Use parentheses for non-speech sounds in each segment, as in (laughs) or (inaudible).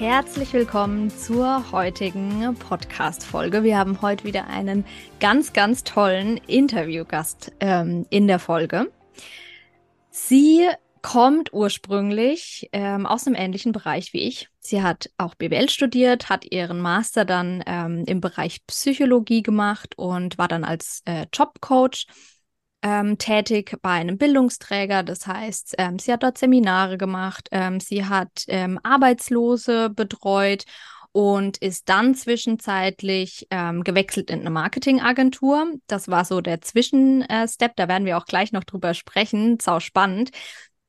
Herzlich willkommen zur heutigen Podcast-Folge. Wir haben heute wieder einen ganz, ganz tollen Interviewgast ähm, in der Folge. Sie kommt ursprünglich ähm, aus einem ähnlichen Bereich wie ich. Sie hat auch BWL studiert, hat ihren Master dann ähm, im Bereich Psychologie gemacht und war dann als äh, Jobcoach ähm, tätig bei einem Bildungsträger. Das heißt, ähm, sie hat dort Seminare gemacht, ähm, sie hat ähm, Arbeitslose betreut und ist dann zwischenzeitlich ähm, gewechselt in eine Marketingagentur. Das war so der Zwischenstep, da werden wir auch gleich noch drüber sprechen, sau spannend.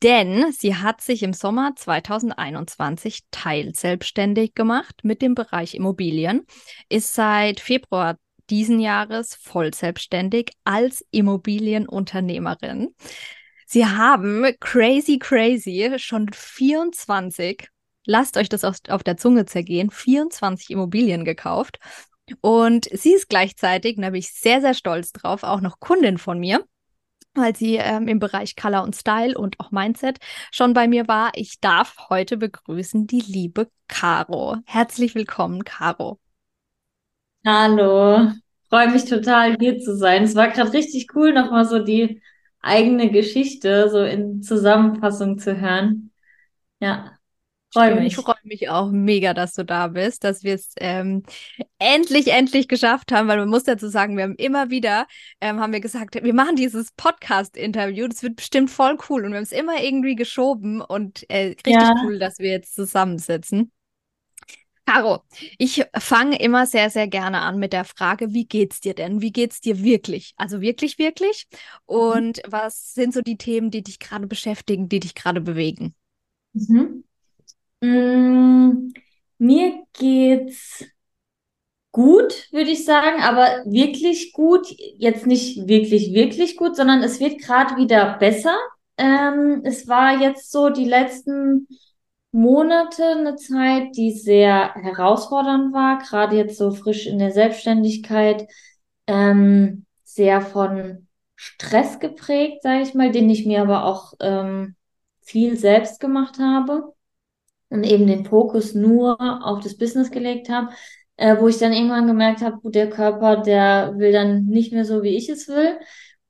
Denn sie hat sich im Sommer 2021 teilselbstständig gemacht mit dem Bereich Immobilien, ist seit Februar diesen Jahres voll selbstständig als Immobilienunternehmerin. Sie haben crazy, crazy schon 24, lasst euch das auf, der Zunge zergehen, 24 Immobilien gekauft. Und sie ist gleichzeitig, da bin ich sehr, sehr stolz drauf, auch noch Kundin von mir weil sie ähm, im Bereich Color und Style und auch Mindset schon bei mir war. Ich darf heute begrüßen die liebe Caro. Herzlich willkommen, Caro. Hallo, freue mich total hier zu sein. Es war gerade richtig cool, nochmal so die eigene Geschichte so in Zusammenfassung zu hören. Ja. Freue mich. Ich freue mich auch mega, dass du da bist, dass wir es ähm, endlich, endlich geschafft haben, weil man muss dazu sagen, wir haben immer wieder, ähm, haben wir gesagt, wir machen dieses Podcast-Interview, das wird bestimmt voll cool und wir haben es immer irgendwie geschoben und äh, richtig ja. cool, dass wir jetzt zusammensitzen. Caro, ich fange immer sehr, sehr gerne an mit der Frage, wie geht's dir denn? Wie geht's dir wirklich? Also wirklich, wirklich? Mhm. Und mhm. was sind so die Themen, die dich gerade beschäftigen, die dich gerade bewegen? Mhm. Mm, mir geht's gut, würde ich sagen, aber wirklich gut. Jetzt nicht wirklich, wirklich gut, sondern es wird gerade wieder besser. Ähm, es war jetzt so die letzten Monate eine Zeit, die sehr herausfordernd war, gerade jetzt so frisch in der Selbstständigkeit, ähm, sehr von Stress geprägt, sage ich mal, den ich mir aber auch ähm, viel selbst gemacht habe und eben den Fokus nur auf das Business gelegt habe, äh, wo ich dann irgendwann gemerkt habe, der Körper, der will dann nicht mehr so, wie ich es will.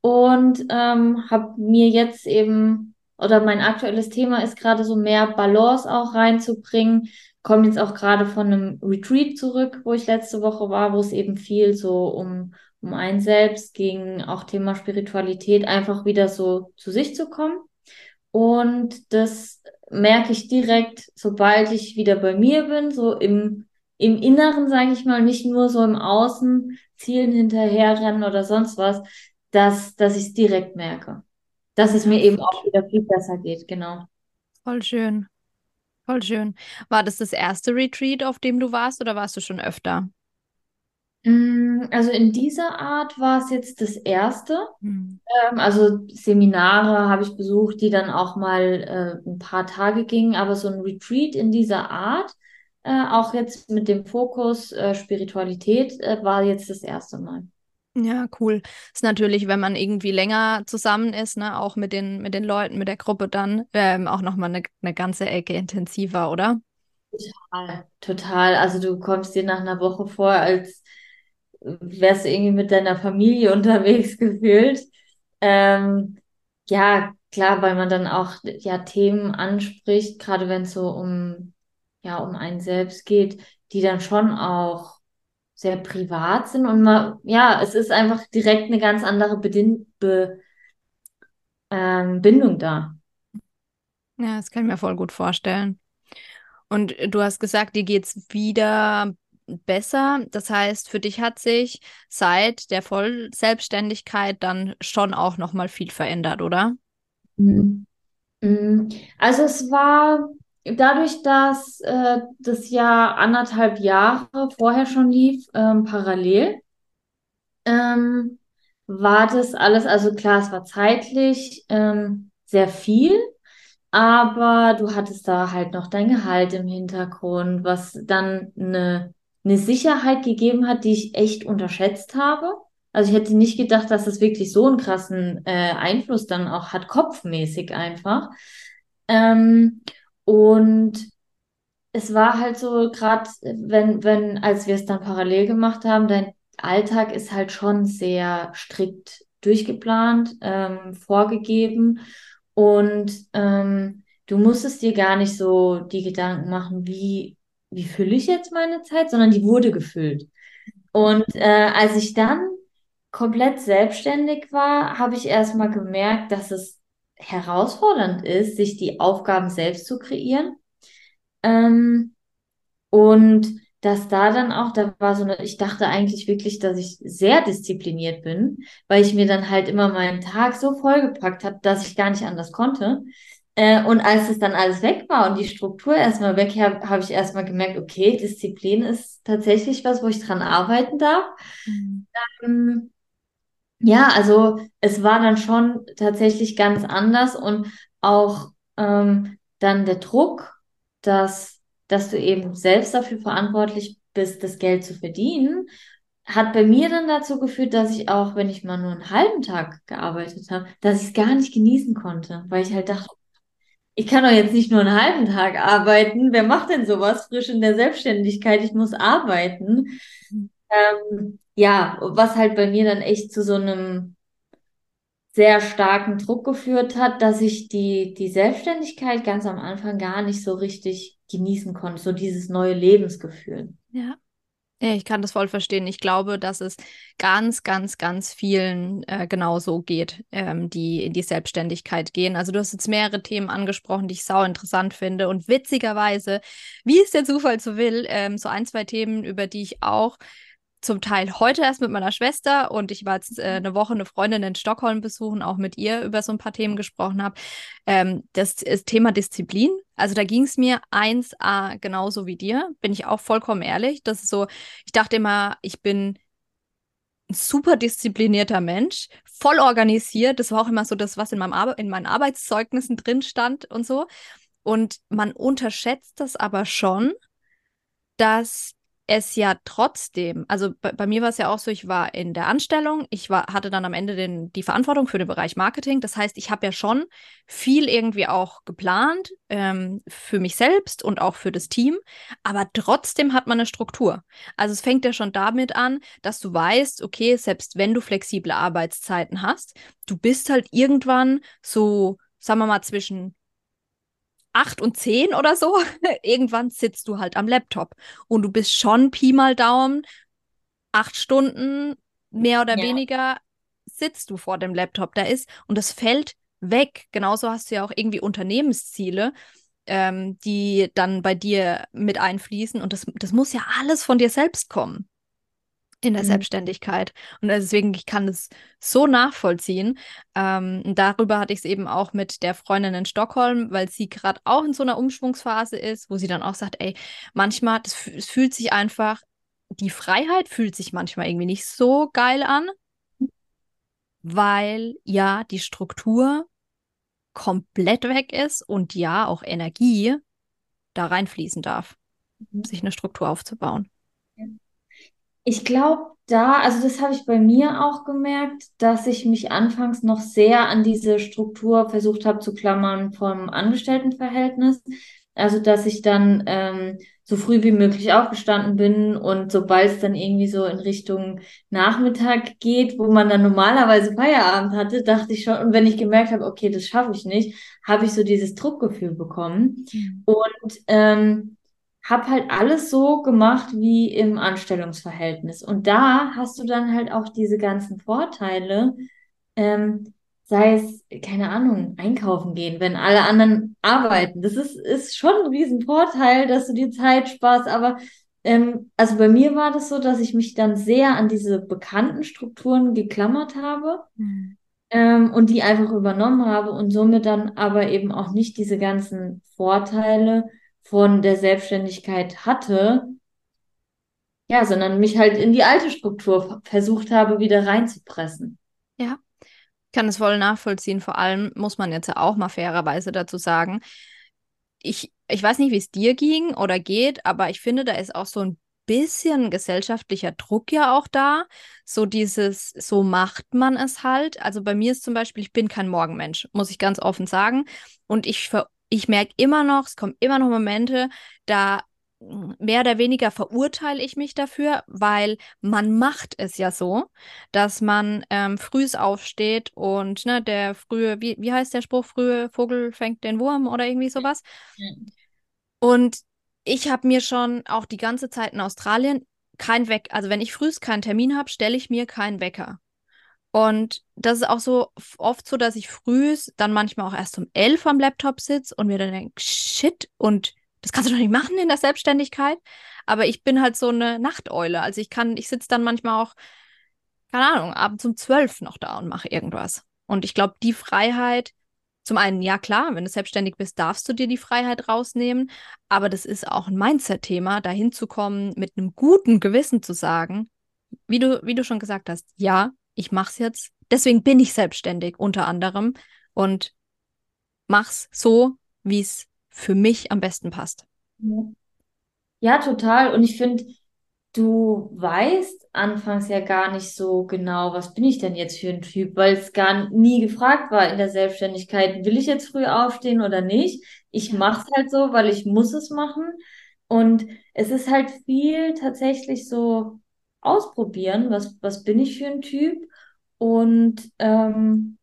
Und ähm, habe mir jetzt eben, oder mein aktuelles Thema ist gerade so mehr Balance auch reinzubringen. Komme jetzt auch gerade von einem Retreat zurück, wo ich letzte Woche war, wo es eben viel so um, um einen selbst ging, auch Thema Spiritualität, einfach wieder so zu sich zu kommen. Und das merke ich direkt, sobald ich wieder bei mir bin, so im, im Inneren, sage ich mal, nicht nur so im Außen, Zielen hinterherrennen oder sonst was, dass, dass ich es direkt merke. Dass es mir eben auch wieder viel besser geht, genau. Voll schön. Voll schön. War das das erste Retreat, auf dem du warst, oder warst du schon öfter? Mm, also in dieser Art war es jetzt das erste. Mhm. Also Seminare habe ich besucht, die dann auch mal äh, ein paar Tage gingen, aber so ein Retreat in dieser Art, äh, auch jetzt mit dem Fokus äh, Spiritualität, war jetzt das erste Mal. Ja, cool. Ist natürlich, wenn man irgendwie länger zusammen ist, ne, auch mit den, mit den Leuten, mit der Gruppe dann, ähm, auch nochmal eine, eine ganze Ecke intensiver, oder? Total, total. Also du kommst dir nach einer Woche vor, als wärst du irgendwie mit deiner Familie (laughs) unterwegs gefühlt. Ähm, ja, klar, weil man dann auch ja Themen anspricht, gerade wenn es so um ja um einen selbst geht, die dann schon auch sehr privat sind und man, ja, es ist einfach direkt eine ganz andere Bedin Be ähm, Bindung da. Ja, das kann ich mir voll gut vorstellen. Und du hast gesagt, dir geht es wieder besser. Das heißt, für dich hat sich seit der Vollselbstständigkeit dann schon auch noch mal viel verändert, oder? Mhm. Mhm. Also es war dadurch, dass äh, das Jahr anderthalb Jahre vorher schon lief, ähm, parallel, ähm, war das alles, also klar, es war zeitlich ähm, sehr viel, aber du hattest da halt noch dein Gehalt im Hintergrund, was dann eine, eine Sicherheit gegeben hat, die ich echt unterschätzt habe. Also ich hätte nicht gedacht, dass das wirklich so einen krassen äh, Einfluss dann auch hat, kopfmäßig einfach. Ähm, und es war halt so, gerade wenn, wenn, als wir es dann parallel gemacht haben, dein Alltag ist halt schon sehr strikt durchgeplant, ähm, vorgegeben. Und ähm, du musstest dir gar nicht so die Gedanken machen, wie, wie fülle ich jetzt meine Zeit, sondern die wurde gefüllt. Und äh, als ich dann komplett selbstständig war, habe ich erstmal gemerkt, dass es herausfordernd ist, sich die Aufgaben selbst zu kreieren. Ähm, und dass da dann auch, da war so eine, ich dachte eigentlich wirklich, dass ich sehr diszipliniert bin, weil ich mir dann halt immer meinen Tag so vollgepackt habe, dass ich gar nicht anders konnte. Äh, und als es dann alles weg war und die Struktur erstmal weg, habe hab ich erstmal gemerkt, okay, Disziplin ist tatsächlich was, wo ich dran arbeiten darf. Mhm. Ähm, ja, also es war dann schon tatsächlich ganz anders und auch ähm, dann der Druck, dass, dass du eben selbst dafür verantwortlich bist, das Geld zu verdienen, hat bei mir dann dazu geführt, dass ich auch, wenn ich mal nur einen halben Tag gearbeitet habe, dass ich es gar nicht genießen konnte, weil ich halt dachte, ich kann doch jetzt nicht nur einen halben Tag arbeiten. Wer macht denn sowas frisch in der Selbstständigkeit? Ich muss arbeiten. Ähm, ja, was halt bei mir dann echt zu so einem sehr starken Druck geführt hat, dass ich die, die Selbstständigkeit ganz am Anfang gar nicht so richtig genießen konnte, so dieses neue Lebensgefühl. Ja. Ja, ich kann das voll verstehen. Ich glaube, dass es ganz, ganz, ganz vielen äh, genauso geht, ähm, die in die Selbstständigkeit gehen. Also du hast jetzt mehrere Themen angesprochen, die ich sau interessant finde. Und witzigerweise, wie es der Zufall so will, ähm, so ein, zwei Themen, über die ich auch zum Teil heute erst mit meiner Schwester und ich war jetzt äh, eine Woche eine Freundin in Stockholm besuchen, auch mit ihr über so ein paar Themen gesprochen habe. Ähm, das ist Thema Disziplin. Also da ging es mir 1a genauso wie dir, bin ich auch vollkommen ehrlich. Das ist so, ich dachte immer, ich bin ein super disziplinierter Mensch, voll organisiert. Das war auch immer so das, was in, meinem Ar in meinen Arbeitszeugnissen drin stand und so. Und man unterschätzt das aber schon, dass es ja trotzdem, also bei, bei mir war es ja auch so, ich war in der Anstellung, ich war, hatte dann am Ende den, die Verantwortung für den Bereich Marketing. Das heißt, ich habe ja schon viel irgendwie auch geplant ähm, für mich selbst und auch für das Team, aber trotzdem hat man eine Struktur. Also es fängt ja schon damit an, dass du weißt, okay, selbst wenn du flexible Arbeitszeiten hast, du bist halt irgendwann so, sagen wir mal, zwischen acht und zehn oder so, (laughs) irgendwann sitzt du halt am Laptop und du bist schon Pi mal Daumen, acht Stunden mehr oder ja. weniger sitzt du vor dem Laptop. Da ist und das fällt weg. Genauso hast du ja auch irgendwie Unternehmensziele, ähm, die dann bei dir mit einfließen und das, das muss ja alles von dir selbst kommen in der mhm. Selbstständigkeit. Und deswegen, ich kann es so nachvollziehen. Ähm, darüber hatte ich es eben auch mit der Freundin in Stockholm, weil sie gerade auch in so einer Umschwungsphase ist, wo sie dann auch sagt, ey, manchmal, das, es fühlt sich einfach, die Freiheit fühlt sich manchmal irgendwie nicht so geil an, weil ja die Struktur komplett weg ist und ja auch Energie da reinfließen darf, mhm. sich eine Struktur aufzubauen. Ich glaube, da, also das habe ich bei mir auch gemerkt, dass ich mich anfangs noch sehr an diese Struktur versucht habe zu klammern vom Angestelltenverhältnis. Also, dass ich dann ähm, so früh wie möglich aufgestanden bin und sobald es dann irgendwie so in Richtung Nachmittag geht, wo man dann normalerweise Feierabend hatte, dachte ich schon, und wenn ich gemerkt habe, okay, das schaffe ich nicht, habe ich so dieses Druckgefühl bekommen. Mhm. Und ähm, habe halt alles so gemacht wie im Anstellungsverhältnis. Und da hast du dann halt auch diese ganzen Vorteile, ähm, sei es, keine Ahnung, einkaufen gehen, wenn alle anderen arbeiten. Das ist, ist schon ein Riesenvorteil, dass du dir Zeit sparst, aber ähm, also bei mir war das so, dass ich mich dann sehr an diese bekannten Strukturen geklammert habe Mhm. ähm, und die einfach übernommen habe und somit dann aber eben auch nicht diese ganzen Vorteile von der Selbstständigkeit hatte, ja, sondern mich halt in die alte Struktur versucht habe, wieder reinzupressen. Ja, ich kann es voll nachvollziehen. Vor allem muss man jetzt auch mal fairerweise dazu sagen, ich, ich weiß nicht, wie es dir ging oder geht, aber ich finde, da ist auch so ein bisschen gesellschaftlicher Druck ja auch da. So dieses, so macht man es halt. Also bei mir ist zum Beispiel, ich bin kein Morgenmensch, muss ich ganz offen sagen. Und ich, ver ich merke immer noch, es kommen immer noch Momente, da mehr oder weniger verurteile ich mich dafür, weil man macht es ja so, dass man ähm, frühs aufsteht und ne, der frühe, wie, wie heißt der Spruch, frühe Vogel fängt den Wurm oder irgendwie sowas. Und ich habe mir schon auch die ganze Zeit in Australien kein Weck, also wenn ich frühs keinen Termin habe, stelle ich mir keinen Wecker. Und das ist auch so oft so, dass ich frühs dann manchmal auch erst um elf am Laptop sitze und mir dann denke, shit, und das kannst du doch nicht machen in der Selbstständigkeit. Aber ich bin halt so eine Nachteule. Also ich kann, ich sitze dann manchmal auch, keine Ahnung, abends um zwölf noch da und mache irgendwas. Und ich glaube, die Freiheit, zum einen, ja klar, wenn du selbstständig bist, darfst du dir die Freiheit rausnehmen. Aber das ist auch ein Mindset-Thema, dahin zu kommen, mit einem guten Gewissen zu sagen, wie du, wie du schon gesagt hast, ja, ich mach's jetzt. Deswegen bin ich selbstständig unter anderem und mach's so, wie es für mich am besten passt. Ja, total. Und ich finde, du weißt anfangs ja gar nicht so genau, was bin ich denn jetzt für ein Typ, weil es gar nie gefragt war in der Selbstständigkeit, will ich jetzt früh aufstehen oder nicht? Ich mache es halt so, weil ich muss es machen. Und es ist halt viel tatsächlich so ausprobieren, was, was bin ich für ein Typ? Und ähm,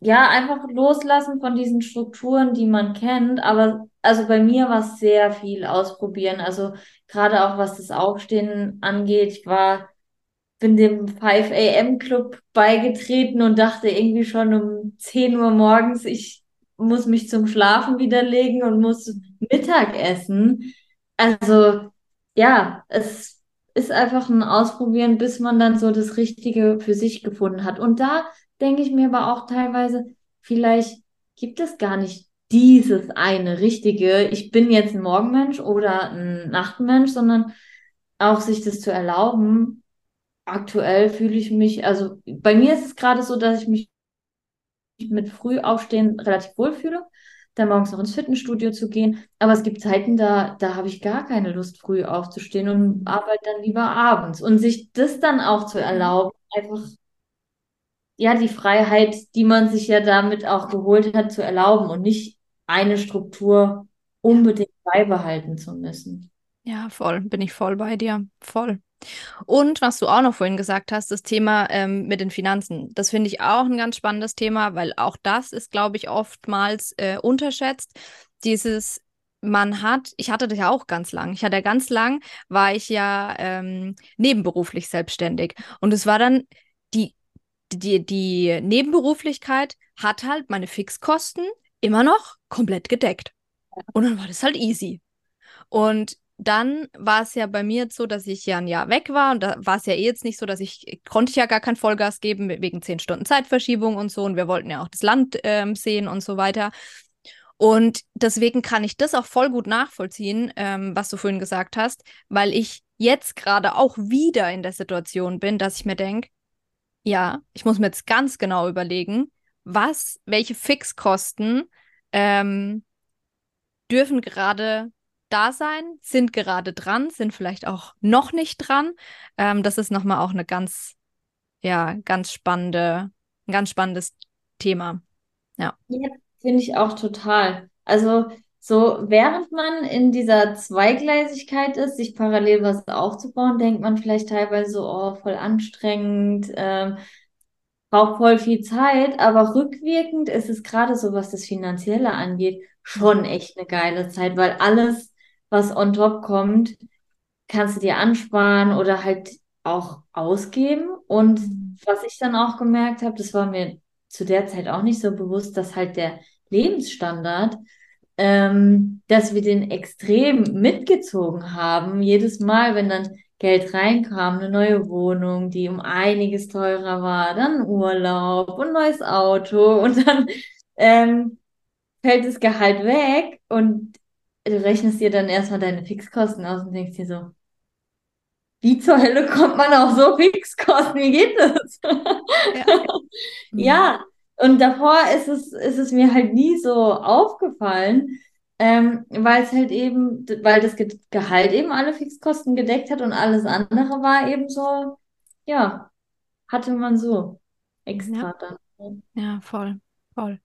ja, einfach loslassen von diesen Strukturen, die man kennt. Aber also bei mir war es sehr viel ausprobieren. Also gerade auch was das Aufstehen angeht. Ich war, bin dem 5 a.m. Club beigetreten und dachte irgendwie schon um 10 Uhr morgens, ich muss mich zum Schlafen widerlegen und muss Mittag essen. Also ja, es ist einfach ein Ausprobieren, bis man dann so das Richtige für sich gefunden hat. Und da denke ich mir aber auch teilweise, vielleicht gibt es gar nicht dieses eine richtige, ich bin jetzt ein Morgenmensch oder ein Nachtmensch, sondern auch sich das zu erlauben. Aktuell fühle ich mich, also bei mir ist es gerade so, dass ich mich mit Frühaufstehen relativ wohl fühle, dann morgens noch ins Fitnessstudio zu gehen. Aber es gibt Zeiten, da, da habe ich gar keine Lust, früh aufzustehen und arbeite dann lieber abends. Und sich das dann auch zu erlauben, einfach ja, die Freiheit, die man sich ja damit auch geholt hat, zu erlauben und nicht eine Struktur unbedingt beibehalten zu müssen. Ja, voll, bin ich voll bei dir, voll. Und was du auch noch vorhin gesagt hast, das Thema ähm, mit den Finanzen. Das finde ich auch ein ganz spannendes Thema, weil auch das ist, glaube ich, oftmals äh, unterschätzt. Dieses, man hat, ich hatte das ja auch ganz lang. Ich hatte ja ganz lang, war ich ja ähm, nebenberuflich selbstständig. Und es war dann die, die, die Nebenberuflichkeit hat halt meine Fixkosten immer noch komplett gedeckt. Und dann war das halt easy. Und dann war es ja bei mir jetzt so, dass ich ja ein Jahr weg war und da war es ja eh jetzt nicht so, dass ich, konnte ich ja gar kein Vollgas geben wegen zehn Stunden Zeitverschiebung und so und wir wollten ja auch das Land ähm, sehen und so weiter. Und deswegen kann ich das auch voll gut nachvollziehen, ähm, was du vorhin gesagt hast, weil ich jetzt gerade auch wieder in der Situation bin, dass ich mir denke, ja, ich muss mir jetzt ganz genau überlegen, was, welche Fixkosten ähm, dürfen gerade da sein, sind gerade dran, sind vielleicht auch noch nicht dran. Ähm, das ist nochmal auch eine ganz, ja, ganz spannende, ein ganz spannendes Thema. Ja. Ja, finde ich auch total. Also so, während man in dieser Zweigleisigkeit ist, sich parallel was aufzubauen, denkt man vielleicht teilweise so, oh, voll anstrengend, ähm, braucht voll viel Zeit, aber rückwirkend ist es gerade so, was das Finanzielle angeht, schon echt eine geile Zeit, weil alles, was on top kommt, kannst du dir ansparen oder halt auch ausgeben. Und Mhm. was ich dann auch gemerkt habe, das war mir zu der Zeit auch nicht so bewusst, dass halt der Lebensstandard ähm, dass wir den extrem mitgezogen haben. Jedes Mal, wenn dann Geld reinkam, eine neue Wohnung, die um einiges teurer war, dann Urlaub und neues Auto und dann ähm, fällt das Gehalt weg und du rechnest dir dann erstmal deine Fixkosten aus und denkst dir so, wie zur Hölle kommt man auf so Fixkosten? Wie geht das? Ja. (laughs) ja, und davor ist es, ist es mir halt nie so aufgefallen, ähm, weil es halt eben, weil das Gehalt eben alle Fixkosten gedeckt hat und alles andere war eben so, ja, hatte man so extra ja. dann. Ja, voll. Voll.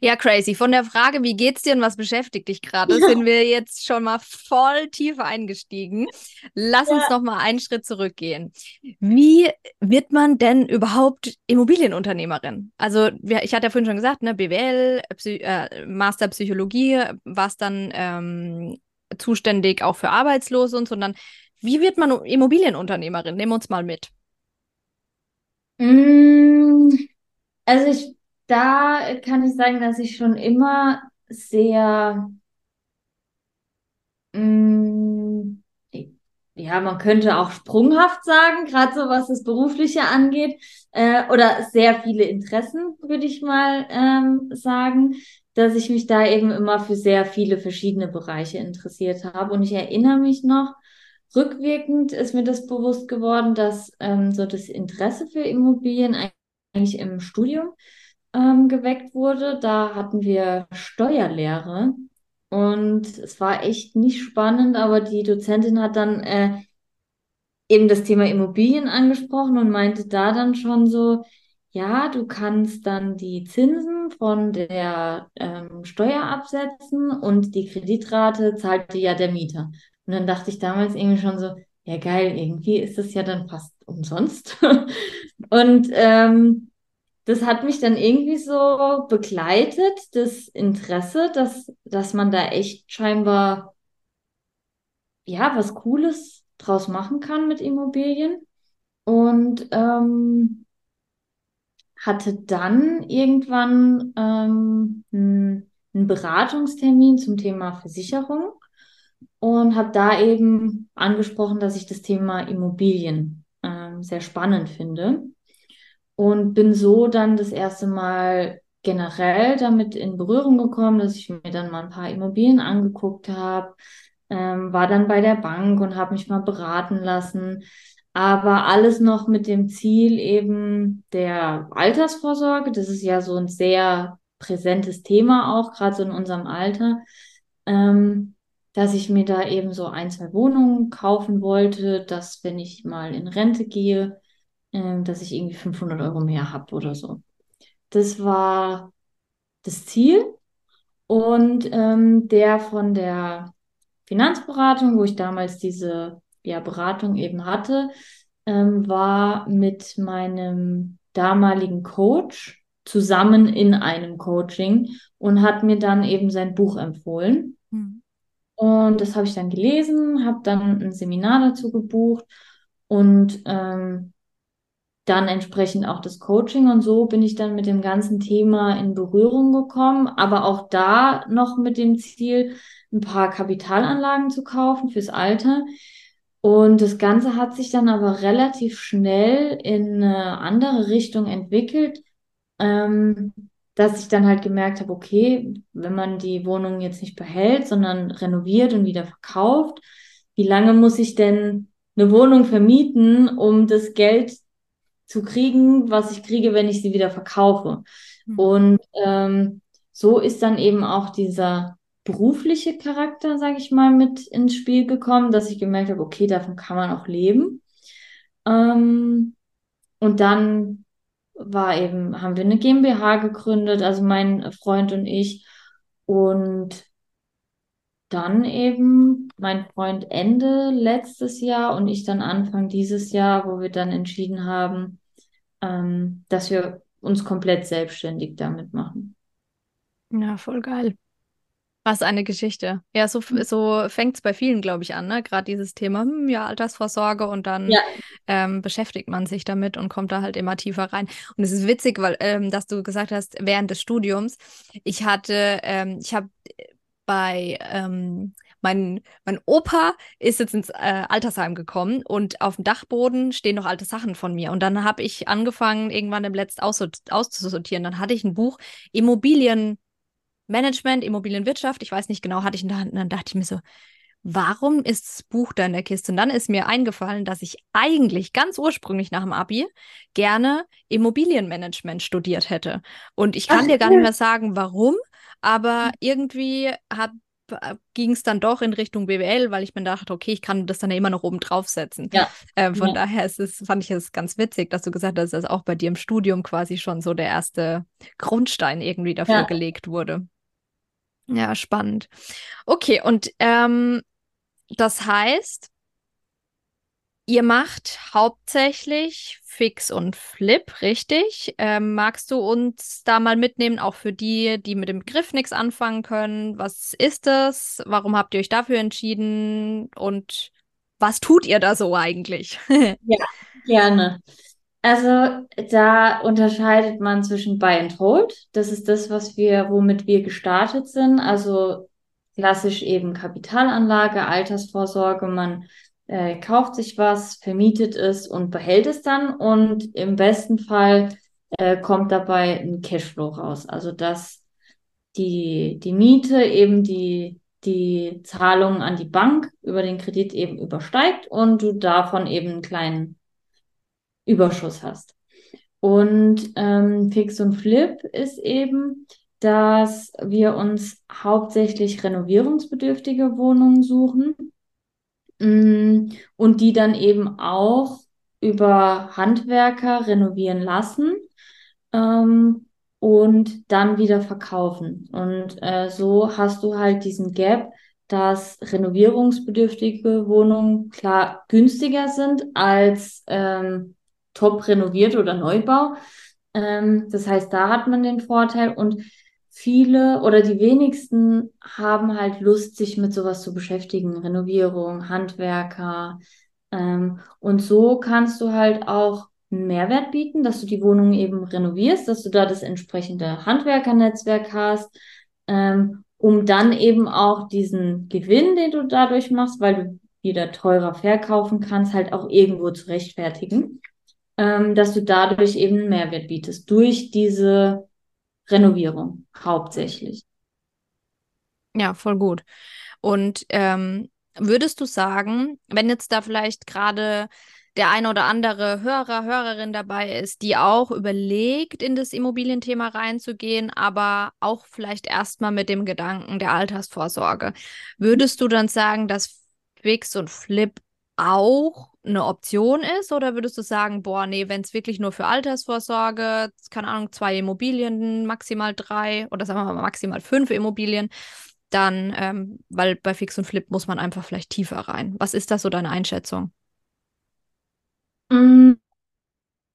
Ja, crazy. Von der Frage, wie geht's dir und was beschäftigt dich gerade, ja. sind wir jetzt schon mal voll tief eingestiegen. Lass ja. uns noch mal einen Schritt zurückgehen. Wie wird man denn überhaupt Immobilienunternehmerin? Also, ich hatte ja vorhin schon gesagt, ne, BWL, Psy äh, Master Psychologie, was dann ähm, zuständig auch für Arbeitslose und so. Und dann, wie wird man Immobilienunternehmerin? Nehmen wir uns mal mit. Mm, also ich da kann ich sagen, dass ich schon immer sehr, mh, mm, ja, man könnte auch sprunghaft sagen, gerade so was das Berufliche angeht, äh, oder sehr viele Interessen, würde ich mal ähm, sagen, dass ich mich da eben immer für sehr viele verschiedene Bereiche interessiert habe. Und ich erinnere mich noch, rückwirkend ist mir das bewusst geworden, dass ähm, so das Interesse für Immobilien eigentlich im Studium ähm, geweckt wurde. Da hatten wir Steuerlehre und es war echt nicht spannend, aber die Dozentin hat dann äh, eben das Thema Immobilien angesprochen und meinte da dann schon so, ja, du kannst dann die Zinsen von der ähm, Steuer absetzen und die Kreditrate zahlt dir ja der Mieter. Und dann dachte ich damals irgendwie schon so, ja geil, irgendwie ist das ja dann fast umsonst. (laughs) und ähm, das hat mich dann irgendwie so begleitet, das Interesse, dass, dass man da echt scheinbar, ja, was Cooles draus machen kann mit Immobilien. Und ähm, hatte dann irgendwann ähm, einen, Beratungstermin zum Thema Versicherung und habe da eben angesprochen, dass ich das Thema Immobilien ähm, sehr spannend finde und bin so dann das erste Mal generell damit in Berührung gekommen, dass ich mir dann mal ein paar Immobilien angeguckt habe, ähm, war dann bei der Bank und habe mich mal beraten lassen. Aber alles noch mit dem Ziel eben der Altersvorsorge. Das ist ja so ein sehr präsentes Thema auch, gerade so in unserem Alter, ähm, dass ich mir da eben so ein, zwei Wohnungen kaufen wollte, dass wenn ich mal in Rente gehe, äh, dass ich irgendwie 500 Euro mehr habe oder so. Das war das Ziel. Und ähm, der von der Finanzberatung, wo ich damals diese ja, Beratung eben hatte, ähm, war mit meinem damaligen Coach zusammen in einem Coaching und hat mir dann eben sein Buch empfohlen. Mhm. Und das habe ich dann gelesen, habe dann ein Seminar dazu gebucht und ähm, dann entsprechend auch das Coaching und so bin ich dann mit dem ganzen Thema in Berührung gekommen, aber auch da noch mit dem Ziel, ein paar Kapitalanlagen zu kaufen fürs Alter. Und das Ganze hat sich dann aber relativ schnell in eine andere Richtung entwickelt, ähm, dass ich dann halt gemerkt habe, okay, wenn man die Wohnung jetzt nicht behält, sondern renoviert und wieder verkauft, wie lange muss ich denn eine Wohnung vermieten, um das Geld zu kriegen, was ich kriege, wenn ich sie wieder verkaufe. Mhm. Und ähm, so ist dann eben auch dieser berufliche Charakter, sage ich mal, mit ins Spiel gekommen, dass ich gemerkt habe, okay, davon kann man auch leben. Ähm, und dann war eben, haben wir eine GmbH gegründet, also mein Freund und ich. Und dann eben mein Freund Ende letztes Jahr und ich dann Anfang dieses Jahr, wo wir dann entschieden haben, ähm, dass wir uns komplett selbstständig damit machen. Ja, voll geil. Was eine Geschichte. Ja, so, mhm. so fängt es bei vielen, glaube ich, an, ne? Gerade dieses Thema, hm, ja, Altersvorsorge und dann ja. ähm, beschäftigt man sich damit und kommt da halt immer tiefer rein. Und es ist witzig, weil, ähm, dass du gesagt hast, während des Studiums, ich hatte, ähm, ich habe bei ähm, mein, mein Opa ist jetzt ins äh, Altersheim gekommen und auf dem Dachboden stehen noch alte Sachen von mir. Und dann habe ich angefangen, irgendwann im Letzten auszusortieren. Dann hatte ich ein Buch Immobilienmanagement, Immobilienwirtschaft. Ich weiß nicht genau, hatte ich in der Hand. Und dann dachte ich mir so, warum ist das Buch da in der Kiste? Und dann ist mir eingefallen, dass ich eigentlich ganz ursprünglich nach dem Abi gerne Immobilienmanagement studiert hätte. Und ich kann Ach, dir gar nicht mehr sagen, warum, aber irgendwie hat ging es dann doch in Richtung BWL, weil ich mir dachte, okay, ich kann das dann ja immer noch oben draufsetzen. Ja. Äh, von ja. daher ist es, fand ich es ganz witzig, dass du gesagt hast, dass auch bei dir im Studium quasi schon so der erste Grundstein irgendwie dafür ja. gelegt wurde. Ja, spannend. Okay, und ähm, das heißt, ihr macht hauptsächlich Fix und Flip, richtig? Ähm, magst du uns da mal mitnehmen, auch für die, die mit dem Begriff nichts anfangen können? Was ist das? Warum habt ihr euch dafür entschieden? Und was tut ihr da so eigentlich? (laughs) ja, gerne. Also da unterscheidet man zwischen Buy and Hold. Das ist das, was wir, womit wir gestartet sind. Also klassisch eben Kapitalanlage, Altersvorsorge. Man äh, kauft sich was, vermietet es und behält es dann und im besten Fall äh, kommt dabei ein Cashflow raus. Also dass die, die Miete eben die, die Zahlung an die Bank über den Kredit eben übersteigt und du davon eben einen kleinen Überschuss hast. Und ähm, Fix und Flip ist eben, dass wir uns hauptsächlich renovierungsbedürftige Wohnungen suchen und die dann eben auch über Handwerker renovieren lassen ähm, und dann wieder verkaufen. Und äh, so hast du halt diesen Gap, dass renovierungsbedürftige Wohnungen klar günstiger sind als ähm, top renoviert oder Neubau. Ähm, das heißt, da hat man den Vorteil und viele oder die wenigsten haben halt Lust, sich mit sowas zu beschäftigen. Renovierung, Handwerker. Ähm, und so kannst du halt auch einen Mehrwert bieten, dass du die Wohnung eben renovierst, dass du da das entsprechende Handwerkernetzwerk hast, ähm, um dann eben auch diesen Gewinn, den du dadurch machst, weil du wieder teurer verkaufen kannst, halt auch irgendwo zu rechtfertigen, ähm, dass du dadurch eben einen Mehrwert bietest durch diese Renovierung hauptsächlich. Ja, voll gut. Und ähm, würdest du sagen, wenn jetzt da vielleicht gerade der eine oder andere Hörer, Hörerin dabei ist, die auch überlegt, in das Immobilienthema reinzugehen, aber auch vielleicht erstmal mit dem Gedanken der Altersvorsorge, würdest du dann sagen, dass Fix und Flip auch eine Option ist? Oder würdest du sagen, boah, nee, wenn es wirklich nur für Altersvorsorge, keine Ahnung, zwei Immobilien, maximal drei oder sagen wir mal maximal fünf Immobilien, dann, ähm, weil bei Fix und Flip muss man einfach vielleicht tiefer rein. Was ist das so deine Einschätzung? Mm,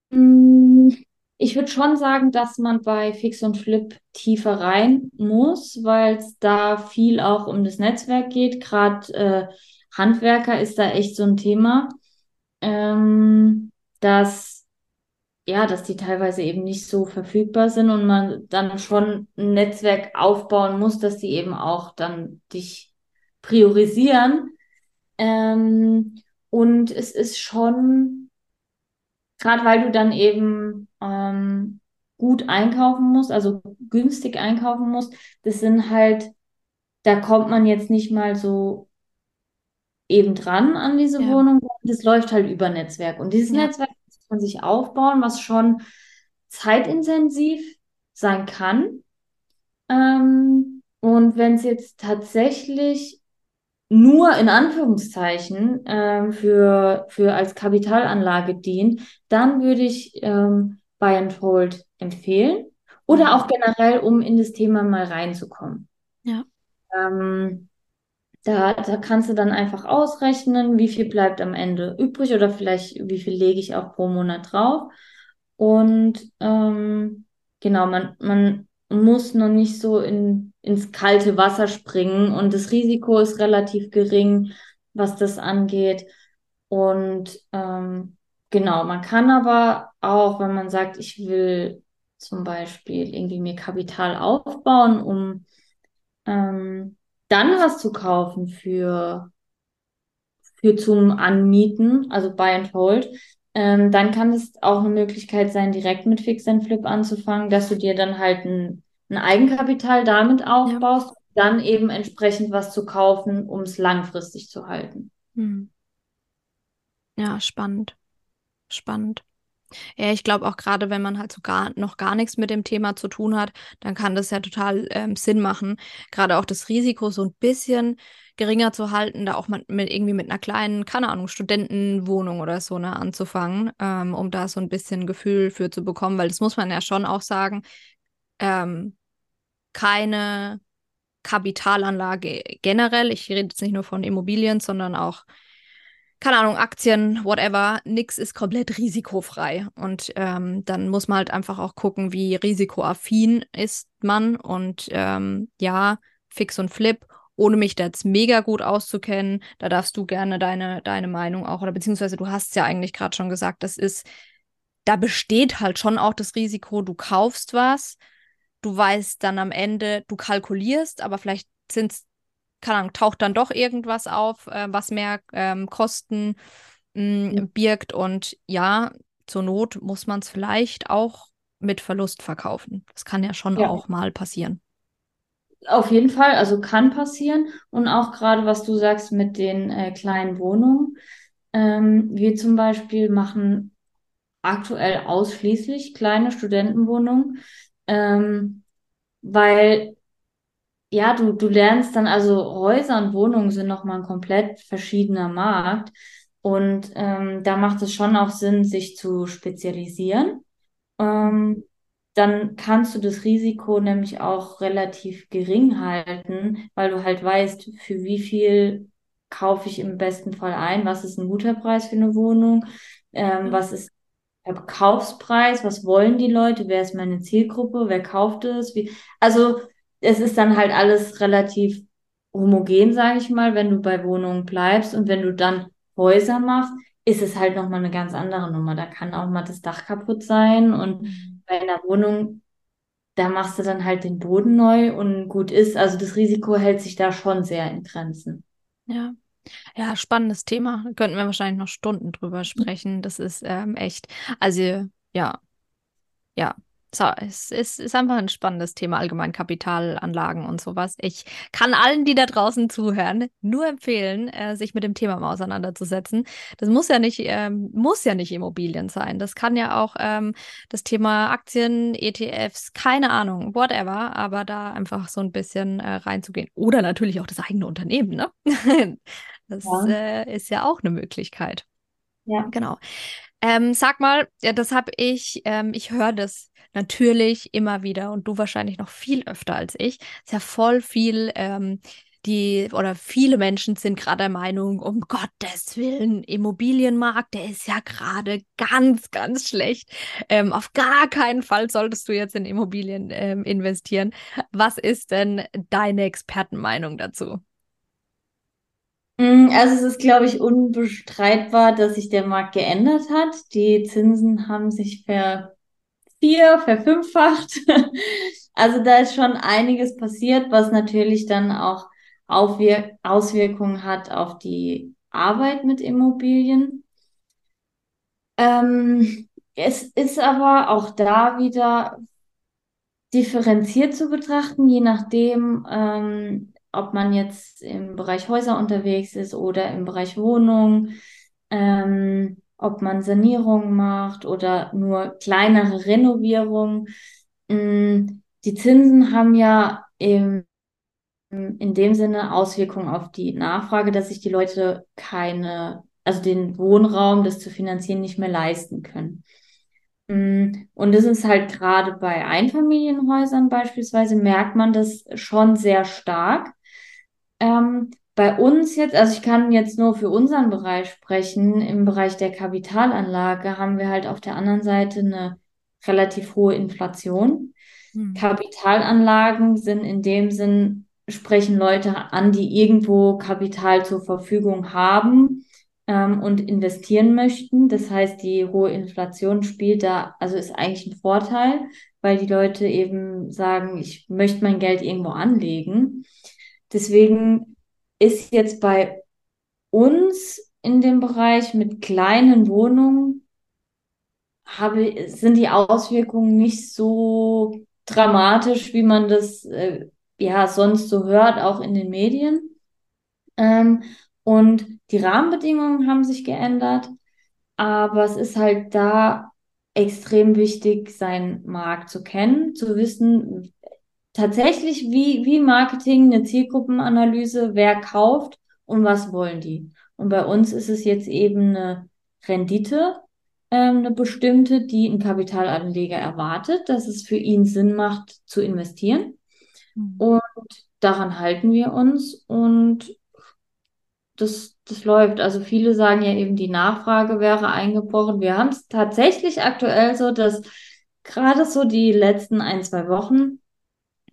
mm, ich würde schon sagen, dass man bei Fix und Flip tiefer rein muss, weil es da viel auch um das Netzwerk geht. Gerade äh, Handwerker ist da echt so ein Thema, ähm, dass ja, dass die teilweise eben nicht so verfügbar sind und man dann schon ein Netzwerk aufbauen muss, dass die eben auch dann dich priorisieren. Ähm, und es ist schon, gerade weil du dann eben ähm, gut einkaufen musst, also günstig einkaufen musst, das sind halt, da kommt man jetzt nicht mal so eben dran an diese ja. Wohnung. Das läuft halt über Netzwerk. Und dieses ja. Netzwerk muss man sich aufbauen, was schon zeitintensiv sein kann. Ähm, und wenn es jetzt tatsächlich nur in Anführungszeichen ähm, für, für als Kapitalanlage dient, dann würde ich ähm, Buy and Hold empfehlen. Oder mhm. auch generell, um in das Thema mal reinzukommen. Ja. Ähm, da, da kannst du dann einfach ausrechnen, wie viel bleibt am Ende übrig oder vielleicht wie viel lege ich auch pro Monat drauf. Und ähm, genau, man, man muss noch nicht so in, ins kalte Wasser springen und das Risiko ist relativ gering, was das angeht. Und ähm, genau, man kann aber auch, wenn man sagt, ich will zum Beispiel irgendwie mir Kapital aufbauen, um ähm, dann was zu kaufen für, für zum Anmieten, also Buy and Hold, ähm, dann kann es auch eine Möglichkeit sein, direkt mit Fix and Flip anzufangen, dass du dir dann halt ein, ein Eigenkapital damit aufbaust, ja. dann eben entsprechend was zu kaufen, um es langfristig zu halten. Hm. Ja, spannend. Spannend. Ja, ich glaube auch gerade, wenn man halt so gar, noch gar nichts mit dem Thema zu tun hat, dann kann das ja total ähm, Sinn machen, gerade auch das Risiko so ein bisschen geringer zu halten, da auch mal mit irgendwie mit einer kleinen, keine Ahnung, Studentenwohnung oder so ne, anzufangen, ähm, um da so ein bisschen Gefühl für zu bekommen, weil das muss man ja schon auch sagen, ähm, keine Kapitalanlage generell, ich rede jetzt nicht nur von Immobilien, sondern auch keine Ahnung, Aktien, whatever, nix ist komplett risikofrei. Und ähm, dann muss man halt einfach auch gucken, wie risikoaffin ist man. Und ähm, ja, Fix und Flip, ohne mich da jetzt mega gut auszukennen, da darfst du gerne deine, deine Meinung auch, oder beziehungsweise du hast ja eigentlich gerade schon gesagt, das ist, da besteht halt schon auch das Risiko, du kaufst was, du weißt dann am Ende, du kalkulierst, aber vielleicht sind es keine Ahnung, taucht dann doch irgendwas auf, äh, was mehr ähm, Kosten mh, mm, mhm. birgt. Und ja, zur Not muss man es vielleicht auch mit Verlust verkaufen. Das kann ja schon ja. auch mal passieren. Auf jeden Fall, also kann passieren. Und auch gerade, was du sagst mit den äh, kleinen Wohnungen. Ähm, wir zum Beispiel machen aktuell ausschließlich kleine Studentenwohnungen, ähm, weil ja, du, du lernst dann, also Häuser und Wohnungen sind nochmal ein komplett verschiedener Markt. Und ähm, da macht es schon auch Sinn, sich zu spezialisieren. Ähm, dann kannst du das Risiko nämlich auch relativ gering halten, weil du halt weißt, für wie viel kaufe ich im besten Fall ein, was ist ein guter Preis für eine Wohnung, ähm, was ist der Kaufspreis, was wollen die Leute, wer ist meine Zielgruppe, wer kauft es, wie, also es ist dann halt alles relativ homogen, sage ich mal, wenn du bei Wohnungen bleibst und wenn du dann Häuser machst, ist es halt nochmal eine ganz andere Nummer. Da kann auch mal das Dach kaputt sein und mhm. bei einer Wohnung, da machst du dann halt den Boden neu und gut ist. Also das Risiko hält sich da schon sehr in Grenzen. Ja. Ja, spannendes Thema. Da könnten wir wahrscheinlich noch Stunden drüber sprechen. Das ist ähm, echt, also ja, ja, so, es ist, ist einfach ein spannendes Thema, allgemein Kapitalanlagen und sowas. Ich kann allen, die da draußen zuhören, nur empfehlen, äh, sich mit dem Thema mal auseinanderzusetzen. Das muss ja nicht, ähm, muss ja nicht Immobilien sein. Das kann ja auch ähm, das Thema Aktien, ETFs, keine Ahnung, whatever, aber da einfach so ein bisschen äh, reinzugehen. Oder natürlich auch das eigene Unternehmen, ne? (laughs) das ja. Äh, ist ja auch eine Möglichkeit. Ja. Genau. Ähm, sag mal, ja, das habe ich, ähm, ich höre das natürlich immer wieder und du wahrscheinlich noch viel öfter als ich. Ist ja voll viel, ähm, die oder viele Menschen sind gerade der Meinung, um Gottes Willen, Immobilienmarkt, der ist ja gerade ganz, ganz schlecht. Ähm, auf gar keinen Fall solltest du jetzt in Immobilien ähm, investieren. Was ist denn deine Expertenmeinung dazu? Mm, also es ist, glaube ich, unbestreitbar, dass sich der Markt geändert hat. Die Zinsen haben sich ver vier, verfünffacht. (laughs) Also da ist schon einiges passiert, was natürlich dann auch Aufwir Auswirkungen hat auf die Arbeit mit Immobilien. Ähm, es ist aber auch da wieder differenziert zu betrachten, je nachdem, ähm, ob man jetzt im Bereich Häuser unterwegs ist oder im Bereich Wohnung. Ähm, ob man Sanierungen macht oder nur kleinere Renovierungen. Mm, die Zinsen haben ja im, in dem Sinne Auswirkungen auf die Nachfrage, dass sich die Leute keine, also den Wohnraum, das zu finanzieren, nicht mehr leisten können. Mm, und das ist halt gerade bei Einfamilienhäusern beispielsweise, merkt man das schon sehr stark. Ähm, bei uns jetzt, also ich kann jetzt nur für unseren Bereich sprechen, im Bereich der Kapitalanlage haben wir halt auf der anderen Seite eine relativ hohe Inflation. Hm. Kapitalanlagen sind in dem Sinn, sprechen Leute an, die irgendwo Kapital zur Verfügung haben ähm, und investieren möchten. Das heißt, die hohe Inflation spielt da, also ist eigentlich ein Vorteil, weil die Leute eben sagen, ich möchte mein Geld irgendwo anlegen. deswegen ist jetzt bei uns in dem Bereich mit kleinen Wohnungen habe, sind die Auswirkungen nicht so dramatisch, wie man das äh, ja sonst so hört, auch in den Medien. Ähm, und die Rahmenbedingungen haben sich geändert, aber es ist halt da extrem wichtig, seinen Markt zu kennen, zu wissen, tatsächlich wie, wie Marketing, eine Zielgruppenanalyse, wer kauft und was wollen die. Und bei uns ist es jetzt eben eine Rendite, ähm, eine bestimmte, die ein Kapitalanleger erwartet, dass es für ihn Sinn macht zu investieren. Mhm. Und daran halten wir uns und das, das läuft. Also viele sagen ja eben, die Nachfrage wäre eingebrochen. Wir haben es tatsächlich aktuell so, dass gerade so die letzten ein, zwei Wochen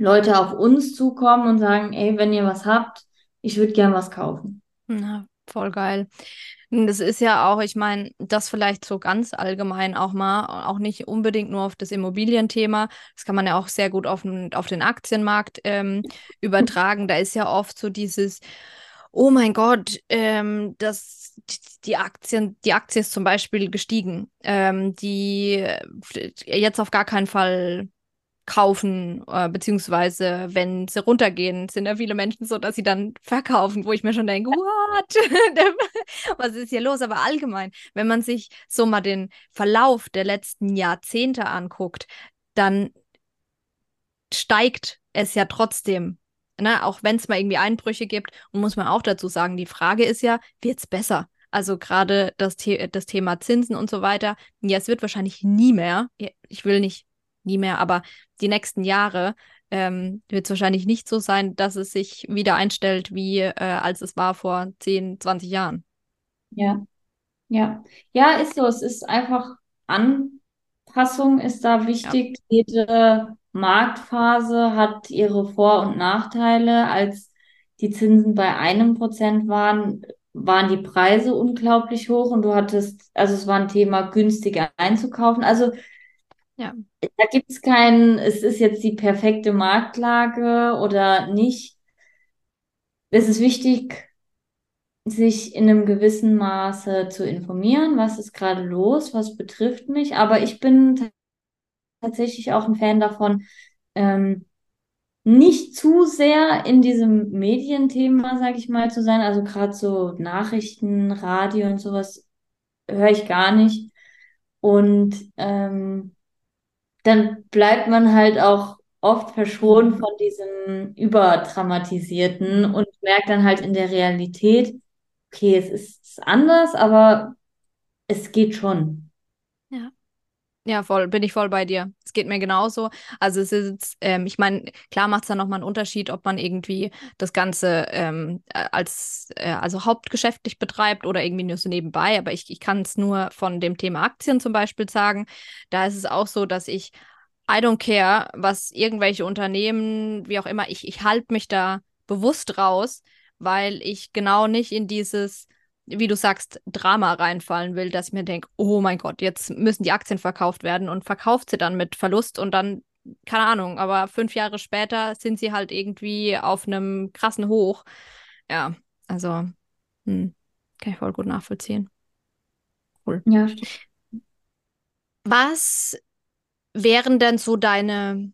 Leute auf uns zukommen und sagen, ey, wenn ihr was habt, ich würde gern was kaufen. Na, voll geil. Das ist ja auch, ich meine, das vielleicht so ganz allgemein auch mal, auch nicht unbedingt nur auf das Immobilienthema. Das kann man ja auch sehr gut auf den, auf den Aktienmarkt ähm, (laughs) übertragen. Da ist ja oft so dieses, oh mein Gott, ähm, das, die Aktien, die Aktie ist zum Beispiel gestiegen, ähm, die äh, jetzt auf gar keinen Fall kaufen, äh, beziehungsweise wenn sie runtergehen, sind ja viele Menschen so, dass sie dann verkaufen, wo ich mir schon denke, what? (laughs) (laughs) Was ist hier los? Aber allgemein, wenn man sich so mal den Verlauf der letzten Jahrzehnte anguckt, dann steigt es ja trotzdem ne, auch wenn es mal irgendwie Einbrüche gibt. Und muss man auch dazu sagen, die Frage ist ja, wird es besser? Also gerade das, The das Thema Zinsen und so weiter. Ja, es wird wahrscheinlich nie mehr, ich will nicht nie mehr, aber die nächsten Jahre ähm, wird es wahrscheinlich nicht so sein, dass es sich wieder einstellt, wie äh, als es war vor 10, 20 Jahren. Ja, ja. Ja, ist so. Es ist einfach Anpassung ist da wichtig. Ja. Jede Marktphase hat ihre Vor- und Nachteile. Als die Zinsen bei einem Prozent waren, waren die Preise unglaublich hoch und du hattest, also es war ein Thema, günstiger einzukaufen. Also ja. da gibt es keinen, es ist jetzt die perfekte Marktlage oder nicht. Es ist wichtig, sich in einem gewissen Maße zu informieren, was ist gerade los, was betrifft mich. Aber ich bin tatsächlich auch ein Fan davon, ähm, nicht zu sehr in diesem Medienthema, sage ich mal, zu sein. Also gerade so Nachrichten, Radio und sowas höre ich gar nicht. Und ähm, dann bleibt man halt auch oft verschont von diesem Überdramatisierten und merkt dann halt in der Realität, okay, es ist anders, aber es geht schon. Ja. Ja, voll, bin ich voll bei dir. Es geht mir genauso. Also es ist, ähm, ich meine, klar macht es dann nochmal einen Unterschied, ob man irgendwie das Ganze ähm, als äh, also hauptgeschäftlich betreibt oder irgendwie nur so nebenbei. Aber ich, ich kann es nur von dem Thema Aktien zum Beispiel sagen. Da ist es auch so, dass ich, I don't care, was irgendwelche Unternehmen, wie auch immer, ich, ich halte mich da bewusst raus, weil ich genau nicht in dieses wie du sagst, Drama reinfallen will, dass ich mir denke, oh mein Gott, jetzt müssen die Aktien verkauft werden und verkauft sie dann mit Verlust und dann, keine Ahnung, aber fünf Jahre später sind sie halt irgendwie auf einem krassen Hoch. Ja, also hm, kann ich voll gut nachvollziehen. Cool. Ja. Was wären denn so deine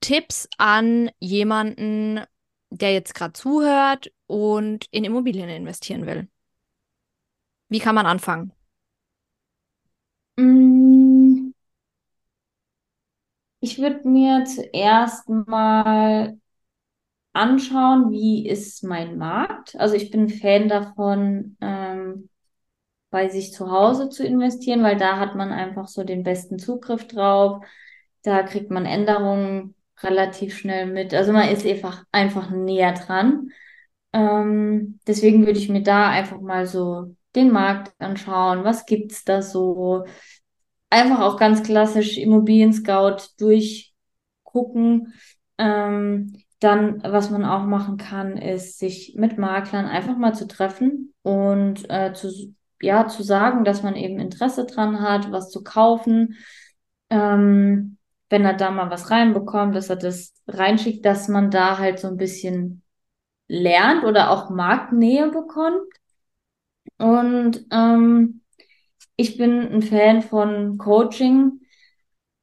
Tipps an jemanden, der jetzt gerade zuhört und in Immobilien investieren will? Wie kann man anfangen? Mm. Ich würde mir zuerst mal anschauen, wie ist mein Markt. Also ich bin Fan davon, ähm, bei sich zu Hause zu investieren, weil da hat man einfach so den besten Zugriff drauf. Da kriegt man Änderungen relativ schnell mit. Also man ist einfach, einfach näher dran. Ähm, deswegen würde ich mir da einfach mal so den Markt anschauen, was gibt es da so. Einfach auch ganz klassisch Immobilien-Scout durchgucken. Ähm, dann, was man auch machen kann, ist, sich mit Maklern einfach mal zu treffen und äh, zu, ja, zu sagen, dass man eben Interesse dran hat, was zu kaufen. Ähm, wenn er da mal was reinbekommt, dass er das reinschickt, dass man da halt so ein bisschen lernt oder auch Marktnähe bekommt. Und ähm, ich bin ein Fan von Coaching,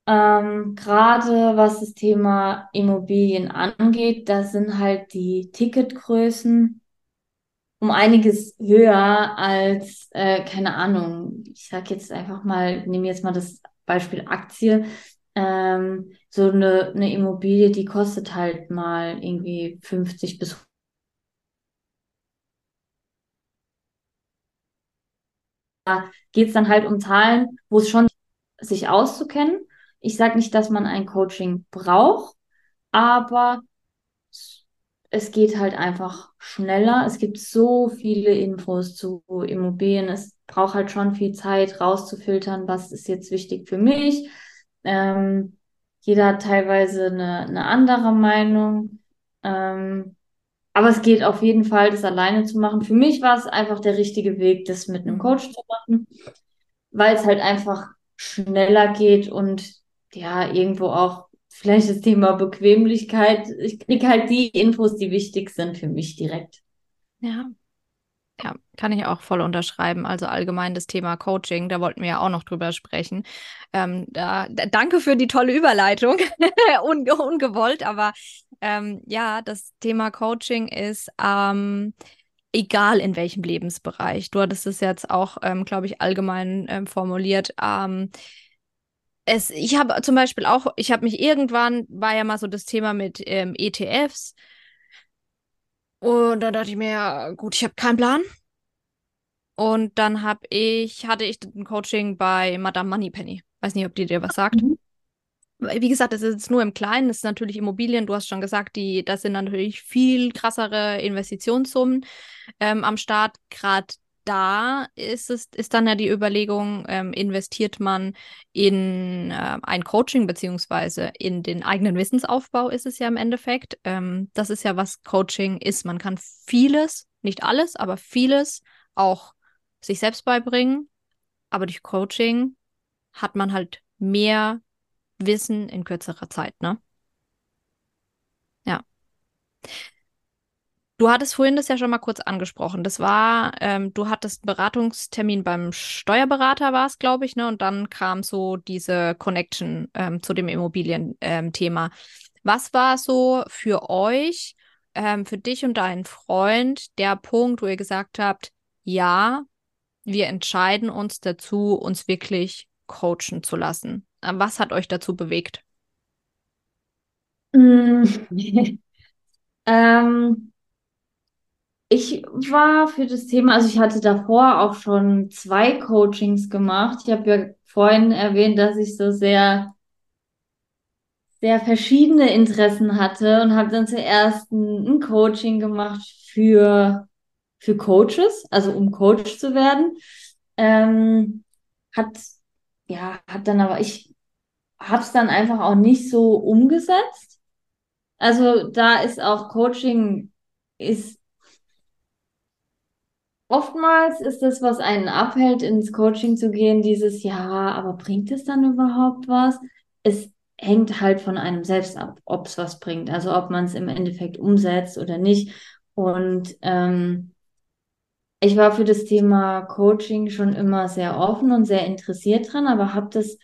ähm, gerade was das Thema Immobilien angeht. Da sind halt die Ticketgrößen um einiges höher als, äh, keine Ahnung, ich sag jetzt einfach mal, nehme jetzt mal das Beispiel Aktie. Ähm, so eine, eine Immobilie, die kostet halt mal irgendwie 50 bis da geht es dann halt um Zahlen, wo es schon sich auszukennen. Ich sage nicht, dass man ein Coaching braucht, aber es geht halt einfach schneller. Es gibt so viele Infos zu Immobilien. Es braucht halt schon viel Zeit rauszufiltern, was ist jetzt wichtig für mich. Ähm, jeder hat teilweise eine, eine andere Meinung. Ähm, aber es geht auf jeden Fall, das alleine zu machen. Für mich war es einfach der richtige Weg, das mit einem Coach zu machen, weil es halt einfach schneller geht und ja, irgendwo auch vielleicht das Thema Bequemlichkeit. Ich kriege halt die Infos, die wichtig sind für mich direkt. Ja. Ja, kann ich auch voll unterschreiben. Also allgemein das Thema Coaching, da wollten wir ja auch noch drüber sprechen. Ähm, da, da, danke für die tolle Überleitung. (laughs) Un, ungewollt, aber ähm, ja, das Thema Coaching ist ähm, egal in welchem Lebensbereich. Du hattest es jetzt auch, ähm, glaube ich, allgemein ähm, formuliert. Ähm, es, ich habe zum Beispiel auch, ich habe mich irgendwann, war ja mal so das Thema mit ähm, ETFs. Und dann dachte ich mir, gut, ich habe keinen Plan. Und dann habe ich, hatte ich ein Coaching bei Madame Moneypenny. Weiß nicht, ob die dir was sagt. Mhm. Wie gesagt, das ist jetzt nur im Kleinen, das ist natürlich Immobilien, du hast schon gesagt, die, das sind natürlich viel krassere Investitionssummen ähm, am Start. Gerade da ist es, ist dann ja die Überlegung, ähm, investiert man in äh, ein Coaching beziehungsweise in den eigenen Wissensaufbau ist es ja im Endeffekt. Ähm, das ist ja, was Coaching ist. Man kann vieles, nicht alles, aber vieles auch sich selbst beibringen. Aber durch Coaching hat man halt mehr Wissen in kürzerer Zeit, ne? Ja. Du hattest vorhin das ja schon mal kurz angesprochen. Das war, ähm, du hattest einen Beratungstermin beim Steuerberater, war es, glaube ich, ne? Und dann kam so diese Connection ähm, zu dem Immobilienthema. Ähm, Was war so für euch, ähm, für dich und deinen Freund, der Punkt, wo ihr gesagt habt, ja, wir entscheiden uns dazu, uns wirklich coachen zu lassen? Was hat euch dazu bewegt? Mm. (laughs) ähm, ich war für das Thema, also ich hatte davor auch schon zwei Coachings gemacht. Ich habe ja vorhin erwähnt, dass ich so sehr, sehr verschiedene Interessen hatte und habe dann zuerst ein, ein Coaching gemacht für, für Coaches, also um Coach zu werden. Ähm, hat, ja, hat dann aber, ich habe es dann einfach auch nicht so umgesetzt. Also da ist auch Coaching ist Oftmals ist das, was einen abhält, ins Coaching zu gehen, dieses Ja, aber bringt es dann überhaupt was? Es hängt halt von einem selbst ab, ob es was bringt, also ob man es im Endeffekt umsetzt oder nicht. Und ähm, ich war für das Thema Coaching schon immer sehr offen und sehr interessiert dran, aber habe das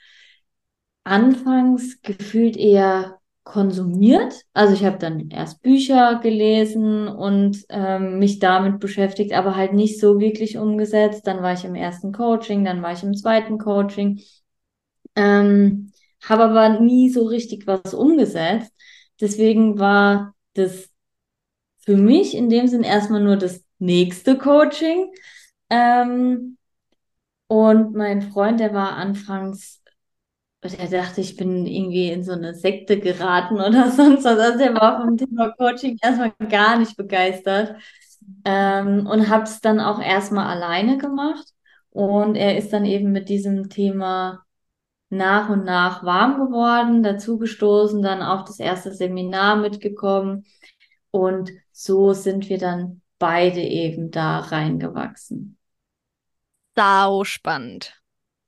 anfangs gefühlt eher konsumiert. Also ich habe dann erst Bücher gelesen und ähm, mich damit beschäftigt, aber halt nicht so wirklich umgesetzt. Dann war ich im ersten Coaching, dann war ich im zweiten Coaching, ähm, habe aber nie so richtig was umgesetzt. Deswegen war das für mich in dem Sinn erstmal nur das nächste Coaching. Ähm, und mein Freund, der war anfangs und er dachte, ich bin irgendwie in so eine Sekte geraten (laughs) oder sonst was. Also der war vom Thema Coaching erstmal gar nicht begeistert. Ähm, und habe es dann auch erstmal alleine gemacht. Und er ist dann eben mit diesem Thema nach und nach warm geworden, dazugestoßen, dann auch das erste Seminar mitgekommen. Und so sind wir dann beide eben da reingewachsen. Sau spannend.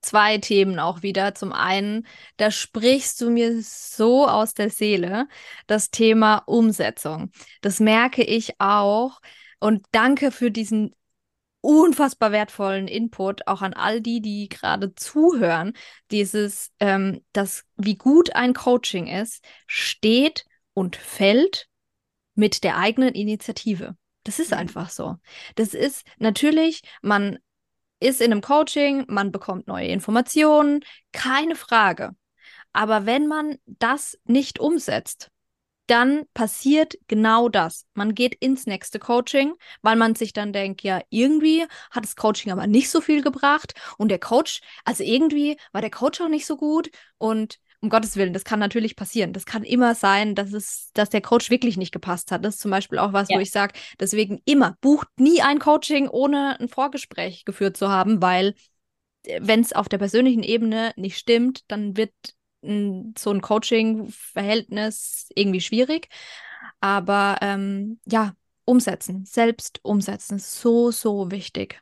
zwei Themen auch wieder. Zum einen, da sprichst du mir so aus der Seele, das Thema Umsetzung. Das merke ich auch. Und danke für diesen unfassbar wertvollen Input auch an all die, die gerade zuhören. Dieses, ähm, das, wie gut ein Coaching ist, steht und fällt mit der eigenen Initiative. Das ist mhm. einfach so. Das ist natürlich, man ist in einem Coaching, man bekommt neue Informationen, keine Frage. Aber wenn man das nicht umsetzt, dann passiert genau das. Man geht ins nächste Coaching, weil man sich dann denkt, ja, irgendwie hat das Coaching aber nicht so viel gebracht und der Coach, also irgendwie war der Coach auch nicht so gut und um Gottes Willen, das kann natürlich passieren. Das kann immer sein, dass es, dass der Coach wirklich nicht gepasst hat. Das ist zum Beispiel auch was, ja. wo ich sage, deswegen immer, bucht nie ein Coaching, ohne ein Vorgespräch geführt zu haben, weil äh, wenn es auf der persönlichen Ebene nicht stimmt, dann wird ein, so ein Coaching-Verhältnis irgendwie schwierig. Aber ähm, ja, umsetzen, selbst umsetzen, so, so wichtig.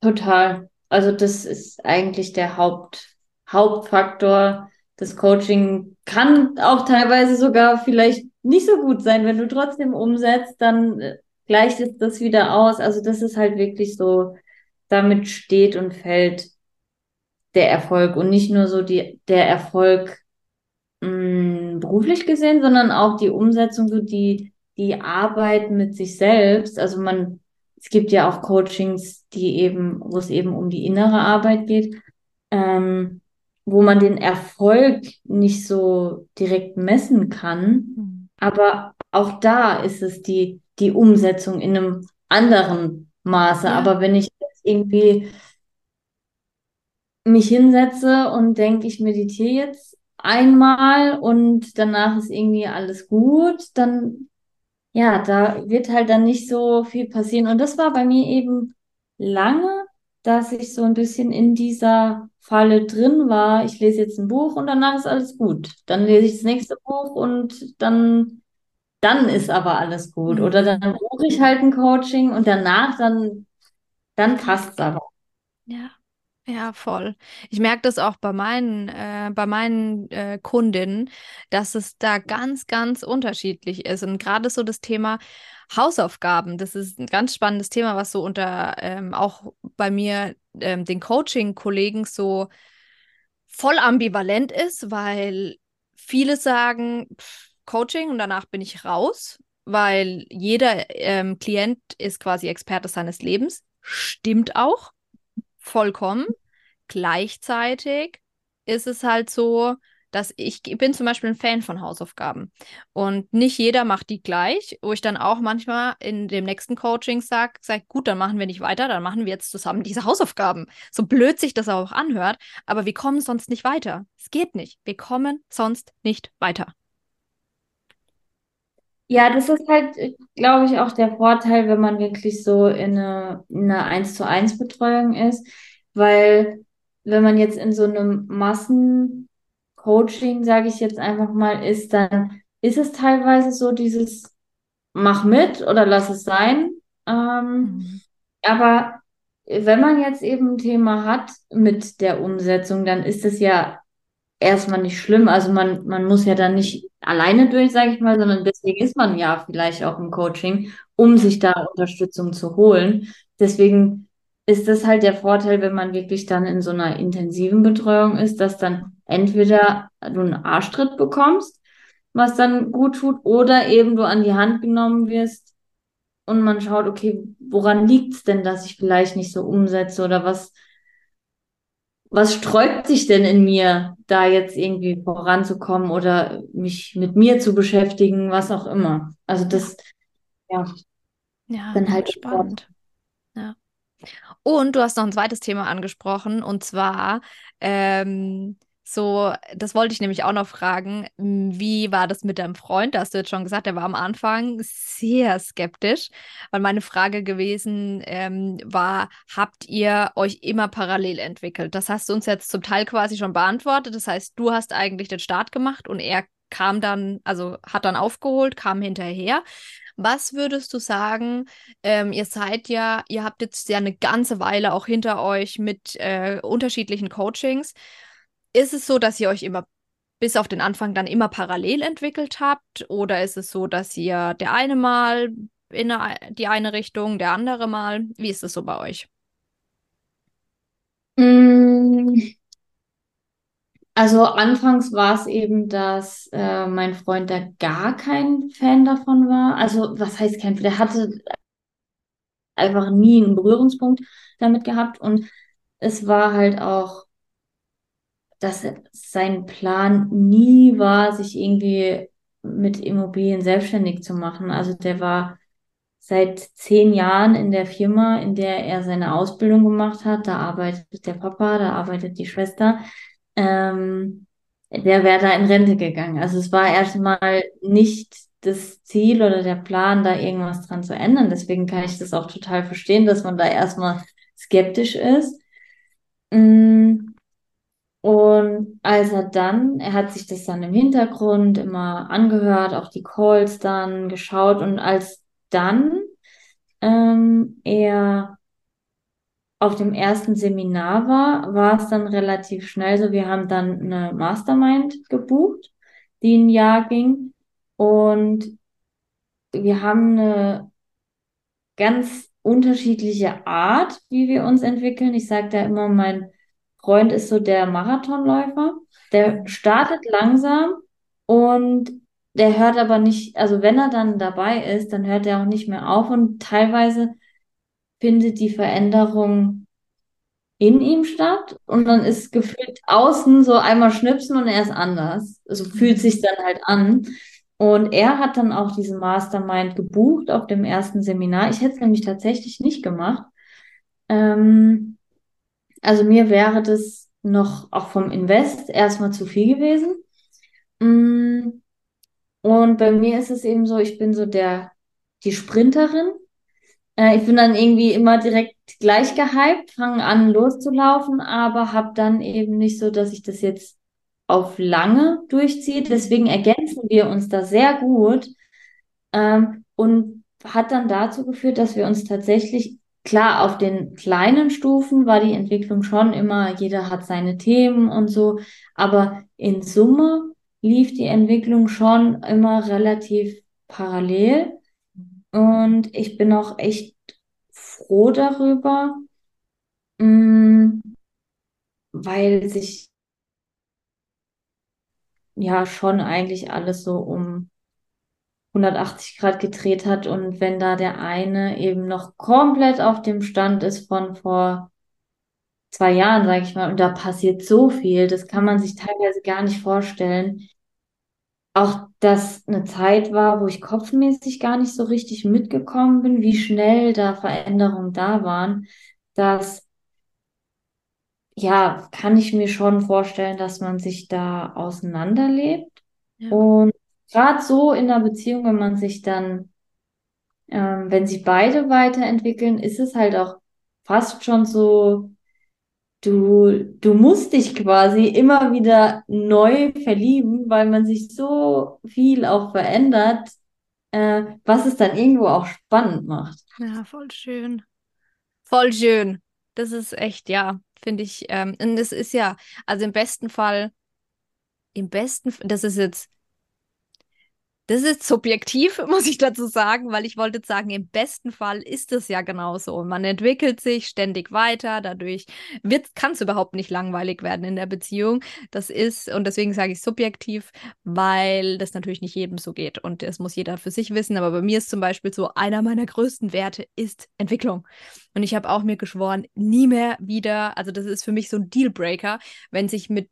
Total. Also das ist eigentlich der Haupt, Hauptfaktor. Das Coaching kann auch teilweise sogar vielleicht nicht so gut sein. Wenn du trotzdem umsetzt, dann äh, gleicht es das wieder aus. Also das ist halt wirklich so, damit steht und fällt der Erfolg und nicht nur so die, der Erfolg mh, mm, beruflich gesehen, sondern auch die Umsetzung, so die, die Arbeit mit sich selbst. Also man, es gibt ja auch Coachings, die eben, wo es eben um die innere Arbeit geht, ähm, wo man den Erfolg nicht so direkt messen kann. Mhm. Aber auch da ist es die, die Umsetzung in einem anderen Maße. Ja. Aber wenn ich jetzt irgendwie mich hinsetze und denke, ich meditiere jetzt einmal und danach ist irgendwie alles gut, dann ja, da wird halt dann nicht so viel passieren. Und das war bei mir eben lange, dass ich so ein bisschen in dieser Falle drin war. Ich lese jetzt ein Buch und danach ist alles gut. Dann lese ich das nächste Buch und dann, dann ist aber alles gut. Mhm. Oder dann buche ich halt ein Coaching und danach dann, dann passt es aber. Ja. Ja, voll. Ich merke das auch bei meinen, äh, bei meinen äh, Kundinnen, dass es da ganz, ganz unterschiedlich ist. Und gerade so das Thema Hausaufgaben, das ist ein ganz spannendes Thema, was so unter ähm, auch bei mir ähm, den Coaching-Kollegen so voll ambivalent ist, weil viele sagen pff, Coaching und danach bin ich raus, weil jeder ähm, Klient ist quasi Experte seines Lebens. Stimmt auch vollkommen. Gleichzeitig ist es halt so, dass ich, bin zum Beispiel ein Fan von Hausaufgaben und nicht jeder macht die gleich, wo ich dann auch manchmal in dem nächsten Coaching sage, sag, gut, dann machen wir nicht weiter, dann machen wir jetzt zusammen diese Hausaufgaben. So blöd sich das auch anhört, aber wir kommen sonst nicht weiter. Es geht nicht. Wir kommen sonst nicht weiter. Ja, das ist halt, glaube ich, auch der Vorteil, wenn man wirklich so in eine, in einer 1 zu 1 Betreuung ist, weil wenn man jetzt in so einem Massencoaching, sage ich jetzt einfach mal, ist, dann ist es teilweise so dieses mach mit oder lass es sein. Ähm, mhm. Aber wenn man jetzt eben ein Thema hat mit der Umsetzung, dann ist es ja erstmal nicht schlimm. Also man, man muss ja dann nicht alleine durch, sage ich mal, sondern deswegen ist man ja vielleicht auch im Coaching, um sich da Unterstützung zu holen. Deswegen ist das halt der Vorteil, wenn man wirklich dann in so einer intensiven Betreuung ist, dass dann entweder du einen Arschtritt bekommst, was dann gut tut, oder eben du an die Hand genommen wirst und man schaut, okay, woran liegt es denn, dass ich vielleicht nicht so umsetze oder was, was sträubt sich denn in mir, da jetzt irgendwie voranzukommen oder mich mit mir zu beschäftigen, was auch immer. Also das, ja, ja dann halt spannend. Ja. Und du hast noch ein zweites Thema angesprochen, und zwar ähm, so, das wollte ich nämlich auch noch fragen. Wie war das mit deinem Freund? Da hast du jetzt schon gesagt, er war am Anfang sehr skeptisch, weil meine Frage gewesen ähm, war, habt ihr euch immer parallel entwickelt? Das hast du uns jetzt zum Teil quasi schon beantwortet. Das heißt, du hast eigentlich den Start gemacht und er kam dann, also hat dann aufgeholt, kam hinterher. Was würdest du sagen? Ähm, ihr seid ja, ihr habt jetzt ja eine ganze Weile auch hinter euch mit äh, unterschiedlichen Coachings. Ist es so, dass ihr euch immer bis auf den Anfang dann immer parallel entwickelt habt? Oder ist es so, dass ihr der eine mal in die eine Richtung, der andere mal? Wie ist es so bei euch? Mm, also anfangs war es eben, dass äh, mein Freund da gar kein Fan davon war. Also was heißt kein, der hatte einfach nie einen Berührungspunkt damit gehabt und es war halt auch, dass sein Plan nie war, sich irgendwie mit Immobilien selbstständig zu machen. Also der war seit zehn Jahren in der Firma, in der er seine Ausbildung gemacht hat. Da arbeitet der Papa, da arbeitet die Schwester ähm, der wäre da in Rente gegangen. Also es war erstmal nicht das Ziel oder der Plan, da irgendwas dran zu ändern. Deswegen kann ich das auch total verstehen, dass man da erstmal skeptisch ist. Mm. Und als er dann, er hat sich das dann im Hintergrund immer angehört, auch die Calls dann geschaut und als dann ähm, er auf dem ersten Seminar war, war es dann relativ schnell so. Wir haben dann eine Mastermind gebucht, die ein Jahr ging. Und wir haben eine ganz unterschiedliche Art, wie wir uns entwickeln. Ich sage da immer, mein Freund ist so der Marathonläufer. Der startet langsam und der hört aber nicht, also wenn er dann dabei ist, dann hört er auch nicht mehr auf und teilweise findet die Veränderung in ihm statt und dann ist gefühlt außen so einmal schnipsen und er ist anders. Also fühlt sich dann halt an. Und er hat dann auch diesen Mastermind gebucht auf dem ersten Seminar. Ich hätte es nämlich tatsächlich nicht gemacht. Ähm, also mir wäre das noch auch vom Invest erstmal zu viel gewesen. Mm, und bei mir ist es eben so, ich bin so der, die Sprinterin. Äh, ich bin dann irgendwie immer direkt gleich gehypt, fange an loszulaufen, aber habe dann eben nicht so, dass ich das jetzt auf lange durchziehe. Deswegen ergänzen wir uns da sehr gut ähm, und hat dann dazu geführt, dass wir uns tatsächlich Klar, auf den kleinen Stufen war die Entwicklung schon immer, jeder hat seine Themen und so, aber in Summe lief die Entwicklung schon immer relativ parallel. Und ich bin auch echt froh darüber, mm, weil sich ja schon eigentlich alles so um 180 Grad gedreht hat und wenn da der eine eben noch komplett auf dem Stand ist von vor zwei Jahren, sage ich mal, und da passiert so viel, das kann man sich teilweise gar nicht vorstellen auch das eine Zeit war, wo ich kopfmäßig gar nicht so richtig mitgekommen bin, wie schnell da Veränderungen da waren, dass ja, kann ich mir schon vorstellen, dass man sich da auseinanderlebt. Ja. Und gerade so in einer Beziehung, wenn man sich dann, ähm, wenn sich beide weiterentwickeln, ist es halt auch fast schon so, du, du musst dich quasi immer wieder neu verlieben, weil man sich so viel auch verändert, äh, was es dann irgendwo auch spannend macht. Ja, voll schön. Voll schön. Das ist echt, ja, finde ich. Ähm, und das ist ja, also im besten Fall, im besten, das ist jetzt das ist subjektiv, (laughs) muss ich dazu sagen, weil ich wollte sagen, im besten Fall ist es ja genauso. Man entwickelt sich ständig weiter, dadurch kann es überhaupt nicht langweilig werden in der Beziehung. Das ist, und deswegen sage ich subjektiv, weil das natürlich nicht jedem so geht und das muss jeder für sich wissen. Aber bei mir ist zum Beispiel so, einer meiner größten Werte ist Entwicklung. Und ich habe auch mir geschworen, nie mehr wieder, also das ist für mich so ein Dealbreaker, wenn sich mit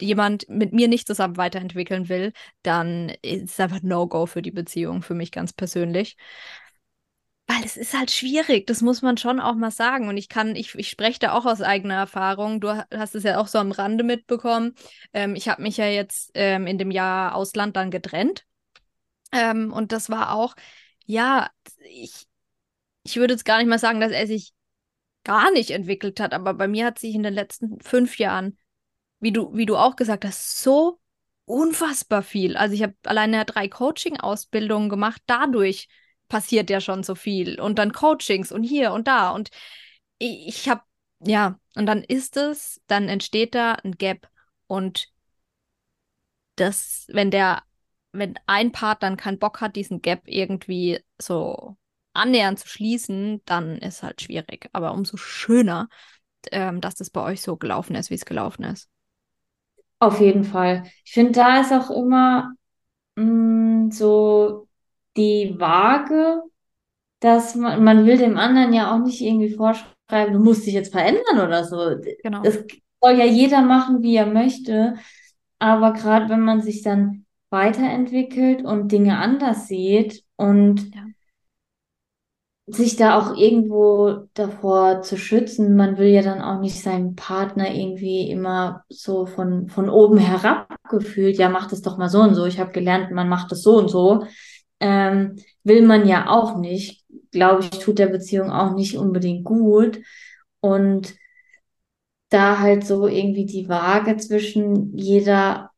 jemand mit mir nicht zusammen weiterentwickeln will, dann ist es einfach No-Go für die Beziehung, für mich ganz persönlich. Weil es ist halt schwierig, das muss man schon auch mal sagen. Und ich kann, ich, ich spreche da auch aus eigener Erfahrung. Du hast es ja auch so am Rande mitbekommen. Ähm, ich habe mich ja jetzt ähm, in dem Jahr Ausland dann getrennt. Ähm, und das war auch, ja, ich, ich würde jetzt gar nicht mal sagen, dass er sich gar nicht entwickelt hat, aber bei mir hat sich in den letzten fünf Jahren, wie du, wie du auch gesagt hast, so unfassbar viel. Also ich habe alleine drei Coaching-Ausbildungen gemacht. Dadurch passiert ja schon so viel. Und dann Coachings und hier und da. Und ich, ich habe, ja, und dann ist es, dann entsteht da ein Gap. Und das, wenn der, wenn ein Part dann keinen Bock hat, diesen Gap irgendwie so annähernd zu schließen, dann ist halt schwierig. Aber umso schöner, ähm, dass das bei euch so gelaufen ist, wie es gelaufen ist. Auf jeden Fall. Ich finde, da ist auch immer mh, mm, so die Waage, dass man, man will dem anderen ja auch nicht irgendwie vorschreiben, du musst dich jetzt verändern oder so. Genau. Das soll ja jeder machen, wie er möchte. Aber gerade wenn man sich dann weiterentwickelt und Dinge anders sieht und Ja. Sich da auch irgendwo davor zu schützen. Man will ja dann auch nicht seinem Partner irgendwie immer so von, von oben herab gefühlt, ja, mach das doch mal so und so. Ich habe gelernt, man macht das so und so. Ähm, will man ja auch nicht. Glaube ich, tut der Beziehung auch nicht unbedingt gut. Und da halt so irgendwie die Waage zwischen jeder,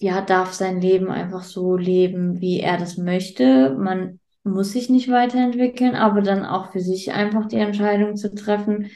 ja, darf sein Leben einfach so leben, wie er das möchte. Man muss sich nicht weiterentwickeln, aber dann auch für sich einfach die Entscheidung zu treffen,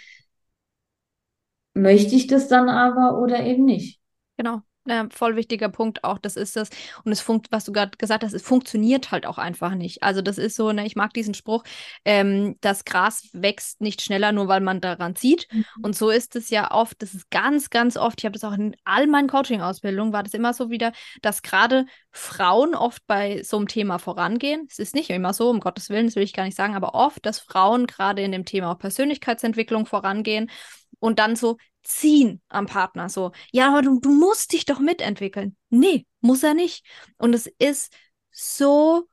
möchte ich das dann aber oder eben nicht. Genau. Ja, voll wichtiger Punkt auch, das ist das. Und es funkt, was du gerade gesagt hast, es funktioniert halt auch einfach nicht. Also das ist so, ne, ich mag diesen Spruch, ähm, das Gras wächst nicht schneller, nur weil man daran zieht. Mhm. Und so ist es ja oft, das ist ganz, ganz oft, ich habe das auch in all meinen Coaching-Ausbildungen, war das immer so wieder, dass gerade Frauen oft bei so einem Thema vorangehen. Es ist nicht immer so, um Gottes Willen, das will ich gar nicht sagen, aber oft, dass Frauen gerade in dem Thema auch Persönlichkeitsentwicklung vorangehen und dann so ziehen am Partner. So, ja, aber du, du musst dich doch mitentwickeln. Nee, muss er nicht. Und es ist so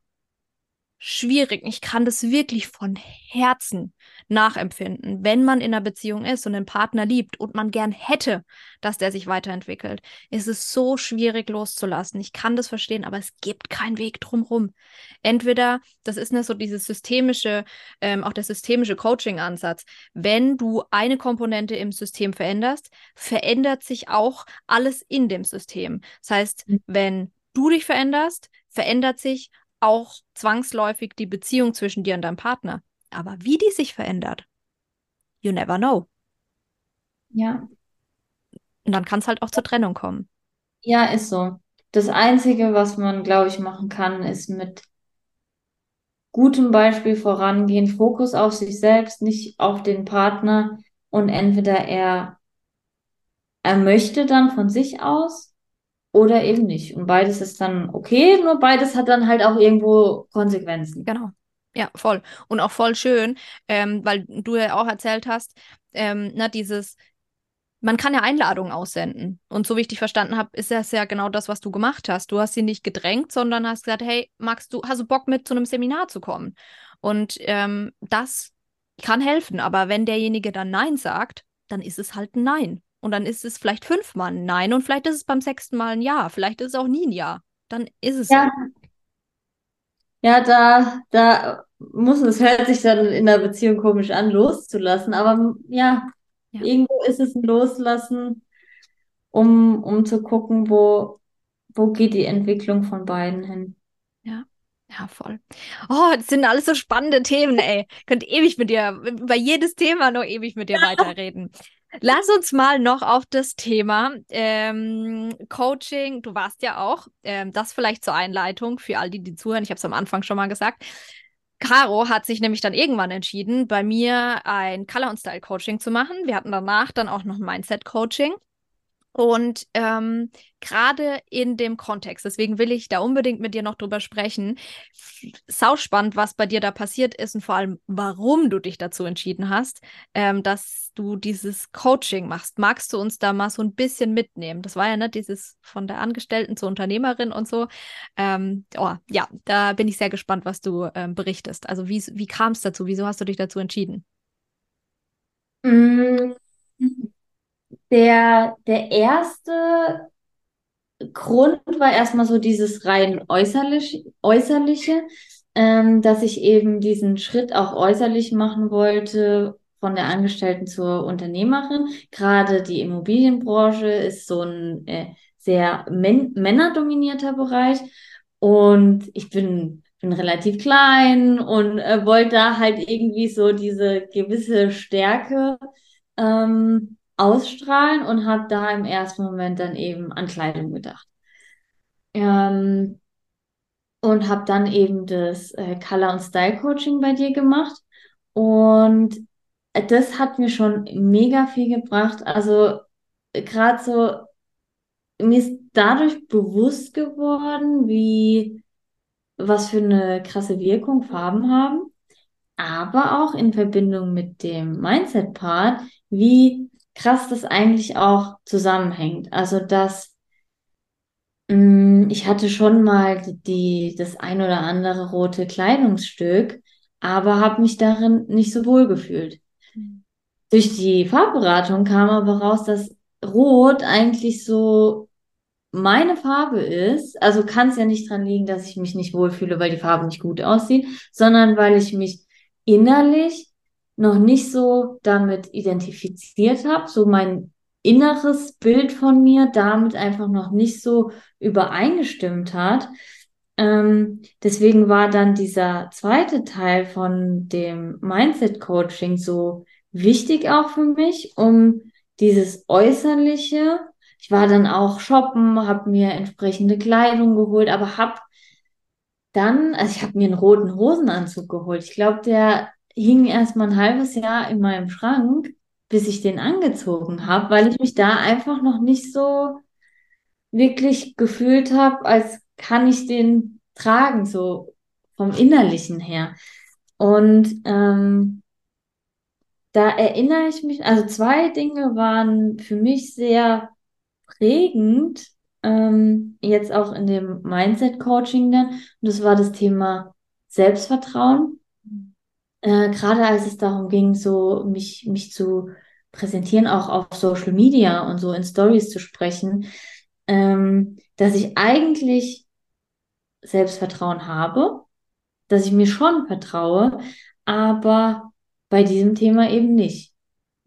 schwierig. Ich kann das wirklich von Herzen nachempfinden, wenn man in einer Beziehung ist und den Partner liebt und man gern hätte, dass der sich weiterentwickelt. ist Es so schwierig loszulassen. Ich kann das verstehen, aber es gibt keinen Weg drumherum. Entweder, das ist ne, so dieses systemische, ähm, auch der systemische Coaching-Ansatz. Wenn du eine Komponente im System veränderst, verändert sich auch alles in dem System. Das heißt, Mhm. wenn du dich veränderst, verändert sich auch zwangsläufig die Beziehung zwischen dir und deinem Partner. Aber wie die sich verändert, you never know. Ja, Und dann kann es halt auch zur Trennung kommen. ja, ist so. Das Einzige, was man, glaube ich, machen kann, ist mit gutem Beispiel vorangehen, Fokus auf sich selbst, nicht auf den Partner und entweder er, er möchte dann von sich aus oder eben nicht. Und beides ist dann okay, nur beides hat dann halt auch irgendwo Konsequenzen. Genau. Ja, voll. Und auch voll schön, ähm, weil du ja auch erzählt hast, ähm, na, dieses, man kann ja Einladungen aussenden. Und so wie ich dich verstanden habe, ist das ja genau das, was du gemacht hast. Du hast sie nicht gedrängt, sondern hast gesagt, hey, magst du, hast du Bock mit zu einem Seminar zu kommen? Und ähm, das kann helfen. Aber wenn derjenige dann Nein sagt, dann ist es halt ein Nein. Und dann ist es vielleicht fünfmal ein Nein und vielleicht ist es beim sechsten Mal ein Ja. Vielleicht ist es auch nie ein Ja. Dann ist es Ja, ja, da, da muss es, hört sich dann in der Beziehung komisch an, loszulassen, aber ja, Ja. irgendwo ist es ein Loslassen, um, um zu gucken, wo, wo geht die Entwicklung von beiden hin. Ja, ja, voll. Oh, das sind alles so spannende Themen, ey. Könnt ewig mit dir, über jedes Thema noch ewig mit dir weiterreden. Lass uns mal noch auf das Thema ähm, Coaching. Du warst ja auch, ähm, das vielleicht zur Einleitung für all die, die zuhören. Ich habe es am Anfang schon mal gesagt. Caro hat sich nämlich dann irgendwann entschieden, bei mir ein Color- und Style-Coaching zu machen. Wir hatten danach dann auch noch ein Mindset-Coaching. Und ähm, gerade in dem Kontext, deswegen will ich da unbedingt mit dir noch drüber sprechen. Sau spannend, was bei dir da passiert ist und vor allem, warum du dich dazu entschieden hast, ähm, dass du dieses Coaching machst. Magst du uns da mal so ein bisschen mitnehmen? Das war ja ne, dieses von der Angestellten zur Unternehmerin und so. Ähm, oh, ja, da bin ich sehr gespannt, was du ähm, berichtest. Also wie, wie kam es dazu? Wieso hast du dich dazu entschieden? Mm, Der, der erste Grund war erstmal so dieses rein äußerlich, äußerliche, ähm, dass ich eben diesen Schritt auch äußerlich machen wollte, von der Angestellten zur Unternehmerin. Gerade die Immobilienbranche ist so ein äh, sehr männerdominierter Bereich. Und ich bin, bin relativ klein und äh, wollte da halt irgendwie so diese gewisse Stärke ähm, ausstrahlen und habe da im ersten Moment dann eben an Kleidung gedacht. Ähm, und habe dann eben das äh, Color- und Style-Coaching bei dir gemacht. Und das hat mir schon mega viel gebracht. Also gerade so, mir ist dadurch bewusst geworden, wie, was für eine krasse Wirkung Farben haben, aber auch in Verbindung mit dem Mindset-Part, wie krass das eigentlich auch zusammenhängt. Also, dass mh, mm, ich hatte schon mal die, das ein oder andere rote Kleidungsstück, aber habe mich darin nicht so wohl gefühlt. Durch die Farbberatung kam aber raus, dass Rot eigentlich so meine Farbe ist. Also kann es ja nicht dran liegen, dass ich mich nicht wohlfühle, weil die Farbe nicht gut aussieht, sondern weil ich mich innerlich noch nicht so damit identifiziert habe, so mein inneres Bild von mir damit einfach noch nicht so übereingestimmt hat. Ähm, deswegen war dann dieser zweite Teil von dem Mindset Coaching so wichtig auch für mich, um dieses Äußerliche. Ich war dann auch shoppen, habe mir entsprechende Kleidung geholt, aber habe dann, also ich habe mir einen roten Hosenanzug geholt. Ich glaube, der hing erst mal ein halbes Jahr in meinem Schrank, bis ich den angezogen habe, weil ich mich da einfach noch nicht so wirklich gefühlt habe, als kann ich den tragen, so vom Innerlichen her. Und ähm, da erinnere ich mich, also zwei Dinge waren für mich sehr prägend, ähm, jetzt auch in dem Mindset-Coaching dann. Und das war das Thema Selbstvertrauen. Äh, gerade als es darum ging, so mich, mich zu präsentieren, auch auf Social Media und so in Stories zu sprechen, ähm, dass ich eigentlich Selbstvertrauen habe, dass ich mir schon vertraue, aber bei diesem Thema eben nicht.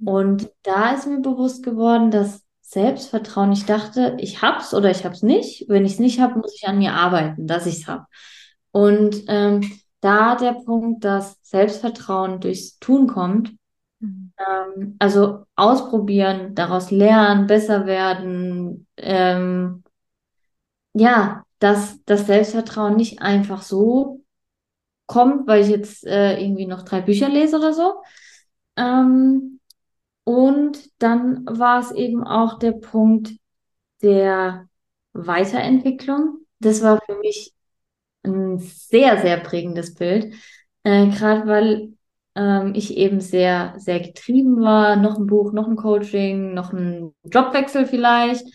Und da ist mir bewusst geworden, dass Selbstvertrauen, ich dachte, ich hab's oder ich hab's nicht. Wenn ich es nicht habe, muss ich an mir arbeiten, dass ich es habe. Und ähm, da der Punkt, dass Selbstvertrauen durchs Tun kommt, mhm. ähm, also ausprobieren, daraus lernen, besser werden, ähm, ja, dass das Selbstvertrauen nicht einfach so kommt, weil ich jetzt äh, irgendwie noch drei Bücher lese oder so. Ähm, und dann war es eben auch der Punkt der Weiterentwicklung. Das war für mich ein sehr, sehr prägendes Bild, äh, gerade weil ähm, ich eben sehr, sehr getrieben war. Noch ein Buch, noch ein Coaching, noch ein Jobwechsel vielleicht,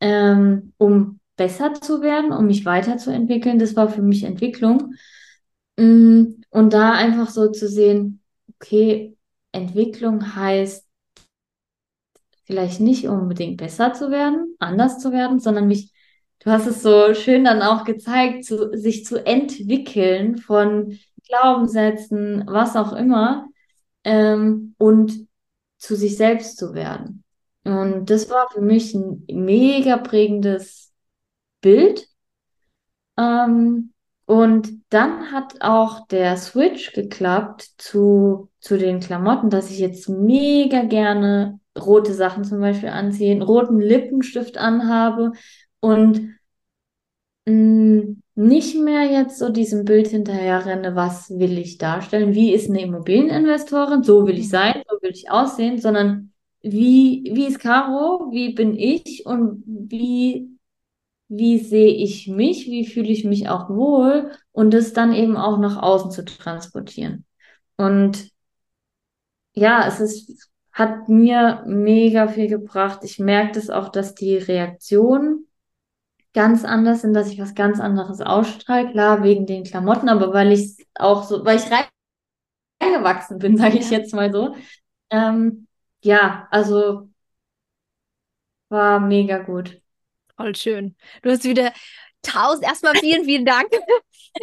ähm, um besser zu werden, um mich weiterzuentwickeln. Das war für mich Entwicklung. Mm, und da einfach so zu sehen, okay, Entwicklung heißt vielleicht nicht unbedingt besser zu werden, anders zu werden, sondern mich, du hast es so schön dann auch gezeigt, zu, sich zu entwickeln von Glaubenssätzen, was auch immer, ähm, und zu sich selbst zu werden. Und das war für mich ein mega prägendes Bild. Ähm, und dann hat auch der Switch geklappt zu, zu den Klamotten, dass ich jetzt mega gerne rote Sachen zum Beispiel anziehe, einen roten Lippenstift anhabe und mh, mm, nicht mehr jetzt so diesem Bild hinterher renne, was will ich darstellen, wie ist eine Immobilieninvestorin, so will ich mhm. sein, so will ich aussehen, sondern wie, wie ist Caro, wie bin ich und wie wie sehe ich mich, wie fühle ich mich auch wohl und das dann eben auch nach außen zu transportieren. Und ja, es ist, hat mir mega viel gebracht. Ich merke das auch, dass die Reaktionen ganz anders sind, dass ich was ganz anderes ausstrahle. Klar, wegen den Klamotten, aber weil ich auch so, weil ich reingewachsen bin, sage ich jetzt mal so. Ähm, ja, also war mega gut. Voll schön. Du hast wieder tausend, erstmal vielen, vielen Dank.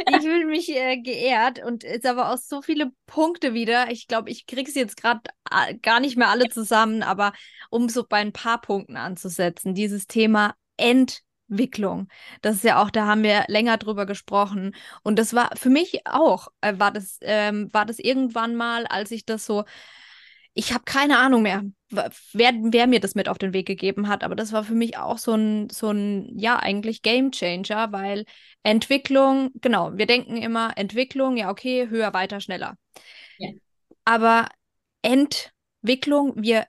Ich fühle mich äh, geehrt und jetzt aber auch so viele Punkte wieder. Ich glaube, ich kriege es jetzt gerade äh, gar nicht mehr alle zusammen, aber um so bei ein paar Punkten anzusetzen, dieses Thema Entwicklung. Das ist ja auch, da haben wir länger drüber gesprochen. Und das war für mich auch, äh, war das, ähm, war das irgendwann mal, als ich das so, ich habe keine Ahnung mehr, wer, wer mir das mit auf den Weg gegeben hat, aber das war für mich auch so ein, so ein, ja, eigentlich Game Changer, weil Entwicklung, genau, wir denken immer, Entwicklung, ja, okay, höher, weiter, schneller. Ja. Aber Entwicklung, wir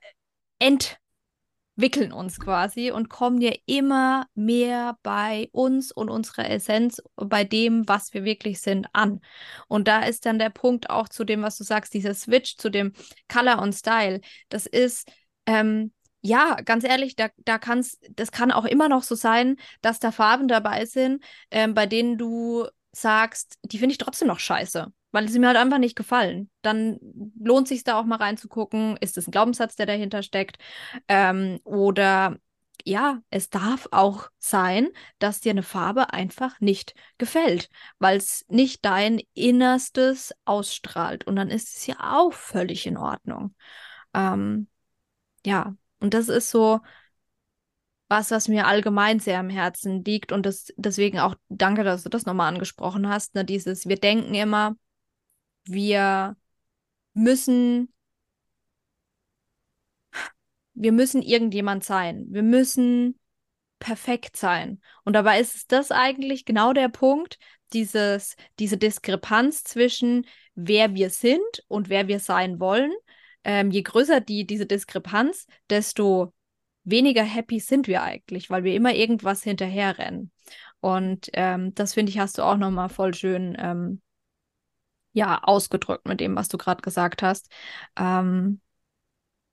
entwickeln uns quasi und kommen ja immer mehr bei uns und unserer Essenz, bei dem, was wir wirklich sind, an. Und da ist dann der Punkt auch zu dem, was du sagst, dieser Switch zu dem Color und Style. Das ist, ähm, ja, ganz ehrlich, da, da kann's, das kann auch immer noch so sein, dass da Farben dabei sind, ähm, bei denen du sagst, die finde ich trotzdem noch scheiße weil sie mir halt einfach nicht gefallen. Dann lohnt sich da auch mal reinzugucken, ist es ein Glaubenssatz, der dahinter steckt? Ähm, oder ja, es darf auch sein, dass dir eine Farbe einfach nicht gefällt, weil es nicht dein Innerstes ausstrahlt. Und dann ist es ja auch völlig in Ordnung. Ähm, ja, und das ist so was, was mir allgemein sehr am Herzen liegt. Und das, deswegen auch danke, dass du das nochmal angesprochen hast. Ne? Dieses, wir denken immer, wir müssen, wir müssen irgendjemand sein. Wir müssen perfekt sein. Und dabei ist es das eigentlich genau der Punkt, dieses, diese Diskrepanz zwischen wer wir sind und wer wir sein wollen. Ähm, je größer die, diese Diskrepanz, desto weniger happy sind wir eigentlich, weil wir immer irgendwas hinterherrennen. Und ähm, das finde ich, hast du auch nochmal voll schön ähm, ja, ausgedrückt mit dem, was du gerade gesagt hast. Ähm,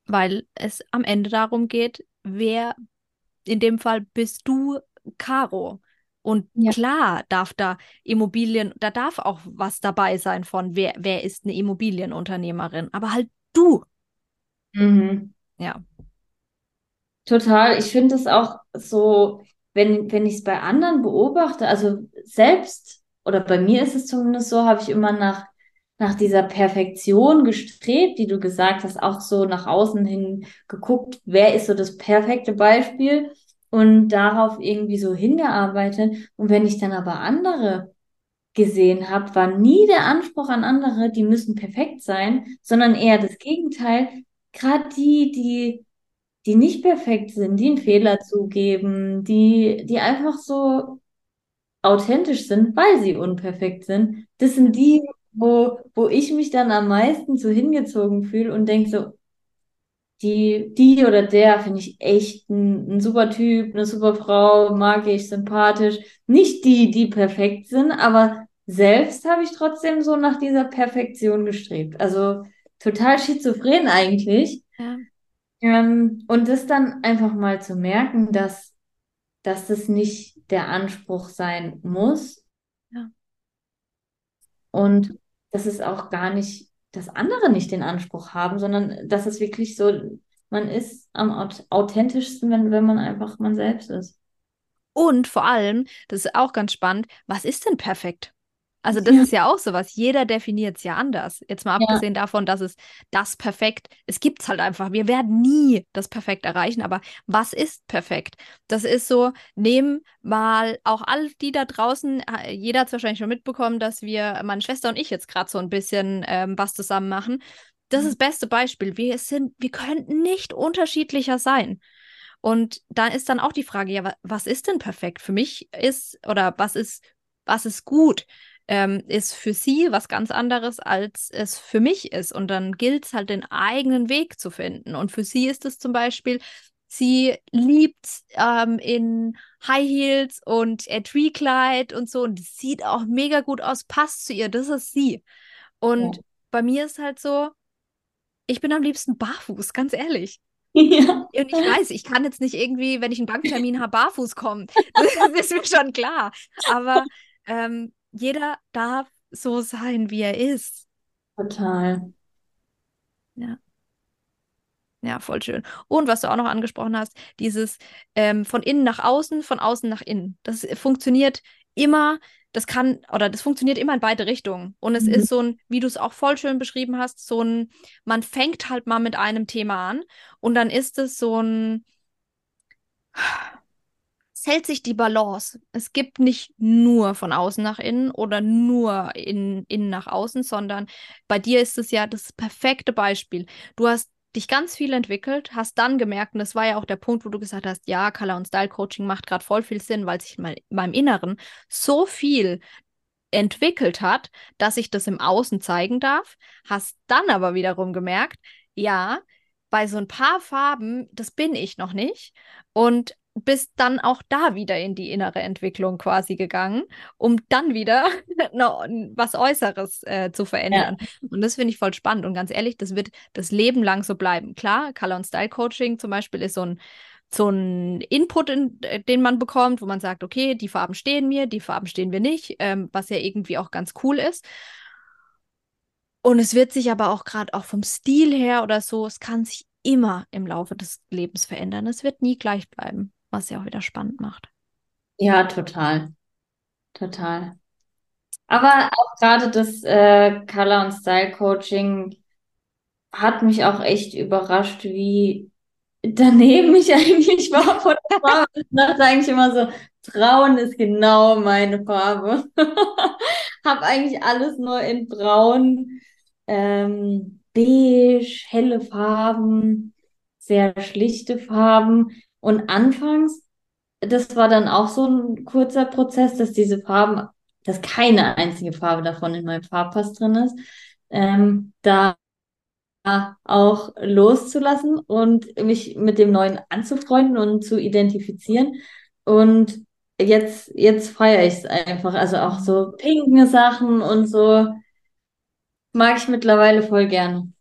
weil es am Ende darum geht, wer, in dem Fall bist du Caro. Und ja. klar darf da Immobilien, da darf auch was dabei sein von, wer, wer ist eine Immobilienunternehmerin, aber halt du. Mhm. Ja. Total. Ich finde es auch so, wenn, wenn ich es bei anderen beobachte, also selbst, oder bei mir ist es zumindest so, habe ich immer nach nach dieser Perfektion gestrebt, die du gesagt hast, auch so nach außen hin geguckt, wer ist so das perfekte Beispiel und darauf irgendwie so hingearbeitet. Und wenn ich dann aber andere gesehen habe, war nie der Anspruch an andere, die müssen perfekt sein, sondern eher das Gegenteil. Gerade die, die, die nicht perfekt sind, die einen Fehler zugeben, die, die einfach so authentisch sind, weil sie unperfekt sind. Das sind die, wo, wo ich mich dann am meisten so hingezogen fühle und denke so, die, die oder der finde ich echt ein, ein, super Typ, eine super Frau, mag ich, sympathisch. Nicht die, die perfekt sind, aber selbst habe ich trotzdem so nach dieser Perfektion gestrebt. Also total schizophren eigentlich. Ja. Ähm, und das dann einfach mal zu merken, dass, dass das nicht der Anspruch sein muss. Ja. Und dass es auch gar nicht, dass andere nicht den Anspruch haben, sondern dass es wirklich so, man ist am authentischsten, wenn, wenn man einfach man selbst ist. Und vor allem, das ist auch ganz spannend, was ist denn perfekt? Also das ja. ist ja auch sowas. Jeder definiert es ja anders. Jetzt mal abgesehen ja. davon, dass es das perfekt, es gibt es halt einfach. Wir werden nie das perfekt erreichen, aber was ist perfekt? Das ist so, nehmen mal auch all die da draußen, äh, jeder hat es wahrscheinlich schon mitbekommen, dass wir, meine Schwester und ich jetzt gerade so ein bisschen ähm, was zusammen machen. Das mhm. ist das beste Beispiel. Wir sind, wir könnten nicht unterschiedlicher sein. Und da ist dann auch die Frage, ja, was ist denn perfekt? Für mich ist, oder was ist, was ist gut? Ähm, ist für sie was ganz anderes, als es für mich ist. Und dann gilt es halt, den eigenen Weg zu finden. Und für sie ist es zum Beispiel, sie liebt ähm, in High Heels und Etui-Kleid und so. Und sieht auch mega gut aus, passt zu ihr. Das ist sie. Und ja. bei mir ist halt so, ich bin am liebsten barfuß, ganz ehrlich. (laughs) Ja. Und ich weiß, ich kann jetzt nicht irgendwie, wenn ich einen Banktermin habe, barfuß kommen. (laughs) Das ist mir schon klar. Aber ähm, jeder darf so sein, wie er ist. Total. Ja. Ja, voll schön. Und was du auch noch angesprochen hast, dieses ähm, von innen nach außen, von außen nach innen. Das funktioniert immer, das kann, oder das funktioniert immer in beide Richtungen. Und es mhm. ist so ein, wie du es auch voll schön beschrieben hast, so ein, man fängt halt mal mit einem Thema an und dann ist es so ein, hält sich die Balance. Es gibt nicht nur von außen nach innen oder nur in, innen nach außen, sondern bei dir ist es ja das perfekte Beispiel. Du hast dich ganz viel entwickelt, hast dann gemerkt, und das war ja auch der Punkt, wo du gesagt hast, ja, Color und Style Coaching macht gerade voll viel Sinn, weil sich in meinem Inneren so viel entwickelt hat, dass ich das im Außen zeigen darf, hast dann aber wiederum gemerkt, ja, bei so ein paar Farben, das bin ich noch nicht und bist dann auch da wieder in die innere Entwicklung quasi gegangen, um dann wieder (laughs) was Äußeres äh, zu verändern. Ja. Und das finde ich voll spannend. Und ganz ehrlich, das wird das Leben lang so bleiben. Klar, Color und Style Coaching zum Beispiel ist so ein so ein Input, in, äh, den man bekommt, wo man sagt, okay, die Farben stehen mir, die Farben stehen mir nicht, ähm, was ja irgendwie auch ganz cool ist. Und es wird sich aber auch gerade auch vom Stil her oder so, es kann sich immer im Laufe des Lebens verändern. Es wird nie gleich bleiben, was ja auch wieder spannend macht. Ja, total. Total. Aber auch gerade das äh, Color- und Style-Coaching hat mich auch echt überrascht, wie daneben ich (laughs) eigentlich war von der Farbe. Ich dachte eigentlich immer so, Braun ist genau meine Farbe. (laughs) Hab eigentlich alles nur in Braun, ähm, beige, helle Farben, sehr schlichte Farben. Und anfangs, das war dann auch so ein kurzer Prozess, dass diese Farben, dass keine einzige Farbe davon in meinem Farbpass drin ist. Ähm, da auch loszulassen und mich mit dem Neuen anzufreunden und zu identifizieren. Und jetzt, jetzt feiere ich es einfach. Also auch so pinke Sachen und so mag ich mittlerweile voll gerne.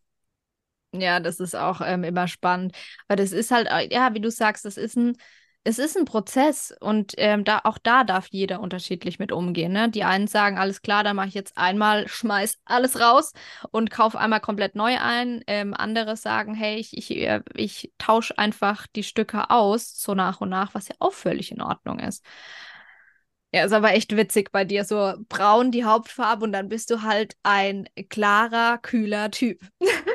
Ja, das ist auch ähm, immer spannend. Weil das ist halt, äh, ja, wie du sagst, das ist ein es ist ein Prozess und ähm, da, auch da darf jeder unterschiedlich mit umgehen. Ne? Die einen sagen, alles klar, dann mache ich jetzt einmal, (laughs) schmeiß alles raus und kaufe einmal komplett neu ein. Ähm, andere sagen, hey, ich, ich, äh, ich tausche einfach die Stücke aus, so nach und nach, was ja auch völlig in Ordnung ist. Ja, ist aber echt witzig bei dir, so braun die Hauptfarbe und dann bist du halt ein klarer, kühler Typ. (laughs)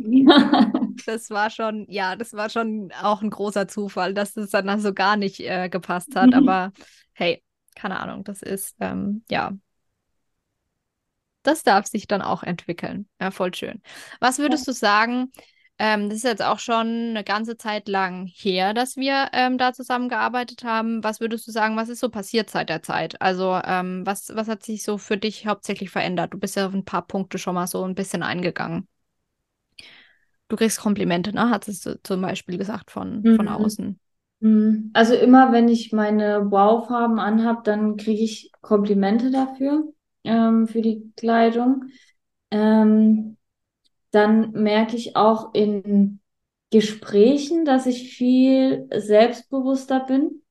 Ja. (laughs) Das war schon, ja, das war schon auch ein großer Zufall, dass das dann so gar nicht äh, gepasst hat. Mhm. Aber hey, keine Ahnung, das ist, ähm, ja, das darf sich dann auch entwickeln. Ja, voll schön. Was würdest du sagen? Ähm, das ist jetzt auch schon eine ganze Zeit lang her, dass wir ähm, da zusammengearbeitet haben. Was würdest du sagen, was ist so passiert seit der Zeit? Also, ähm, was, was hat sich so für dich hauptsächlich verändert? Du bist ja auf ein paar Punkte schon mal so ein bisschen eingegangen. Du kriegst Komplimente, ne? Hattest du zum Beispiel gesagt von, mhm. von außen. Mhm. Also immer, wenn ich meine Wow-Farben anhab, dann kriege ich Komplimente dafür, ähm, für die Kleidung. Ähm, dann merke ich auch in Gesprächen, dass ich viel selbstbewusster bin.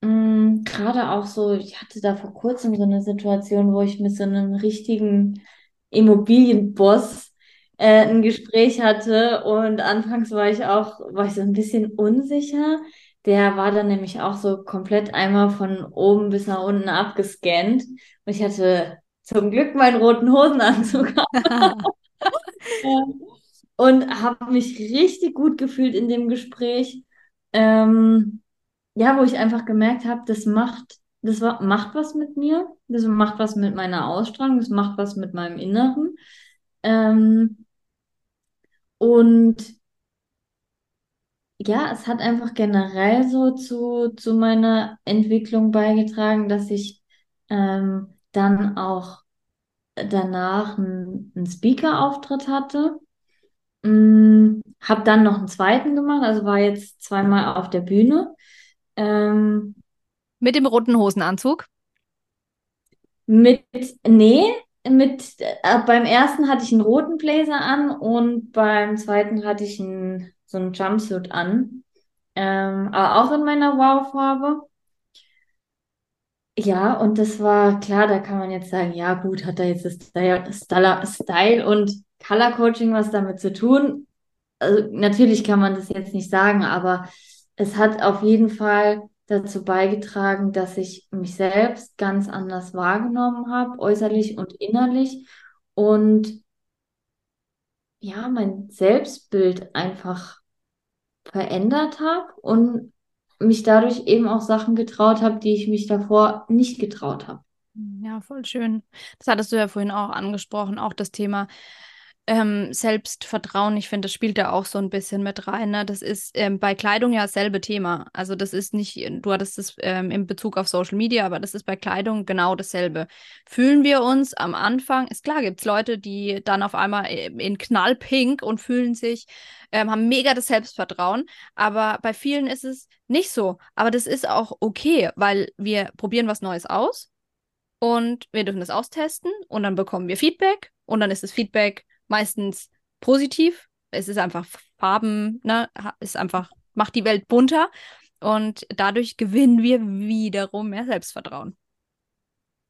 Mhm, Gerade auch so, ich hatte da vor kurzem so eine Situation, wo ich mit so einem richtigen Immobilienboss äh, ein Gespräch hatte und anfangs war ich auch, war ich so ein bisschen unsicher. Der war dann nämlich auch so komplett einmal von oben bis nach unten abgescannt und ich hatte zum Glück meinen roten Hosenanzug (laughs) und habe mich richtig gut gefühlt in dem Gespräch. Ähm, ja, wo ich einfach gemerkt habe, das macht, das macht was mit mir, das macht was mit meiner Ausstrahlung, das macht was mit meinem Inneren. Ähm, und ja, es hat einfach generell so zu, zu meiner Entwicklung beigetragen, dass ich ähm, dann auch danach einen, einen Speaker-Auftritt hatte. Ähm, habe dann noch einen zweiten gemacht, also war jetzt zweimal auf der Bühne. Ähm, mit dem roten Hosenanzug? Mit, nee, mit, äh, beim ersten hatte ich einen roten Blazer an und beim zweiten hatte ich einen, so einen Jumpsuit an. Ähm, aber auch in meiner Wow-Farbe. Ja, und das war klar, da kann man jetzt sagen, ja gut, hat da jetzt das Style, Style und Color Coaching was damit zu tun? Also natürlich kann man das jetzt nicht sagen, aber es hat auf jeden Fall dazu beigetragen, dass ich mich selbst ganz anders wahrgenommen habe, äußerlich und innerlich. Und ja, mein Selbstbild einfach verändert habe und mich dadurch eben auch Sachen getraut habe, die ich mich davor nicht getraut habe. Ja, voll schön. Das hattest du ja vorhin auch angesprochen, auch das Thema ähm, Selbstvertrauen, ich finde, das spielt da auch so ein bisschen mit rein. Ne? Das ist ähm, bei Kleidung ja dasselbe Thema. Also das ist nicht, du hattest es ähm, in Bezug auf Social Media, aber das ist bei Kleidung genau dasselbe. Fühlen wir uns am Anfang, ist klar, gibt es Leute, die dann auf einmal in knallpink und fühlen sich, ähm, haben mega das Selbstvertrauen, aber bei vielen ist es nicht so. Aber das ist auch okay, weil wir probieren was Neues aus und wir dürfen das austesten und dann bekommen wir Feedback und dann ist das Feedback meistens positiv. Es ist einfach Farben, ne, ist einfach, macht die Welt bunter und dadurch gewinnen wir wiederum mehr Selbstvertrauen.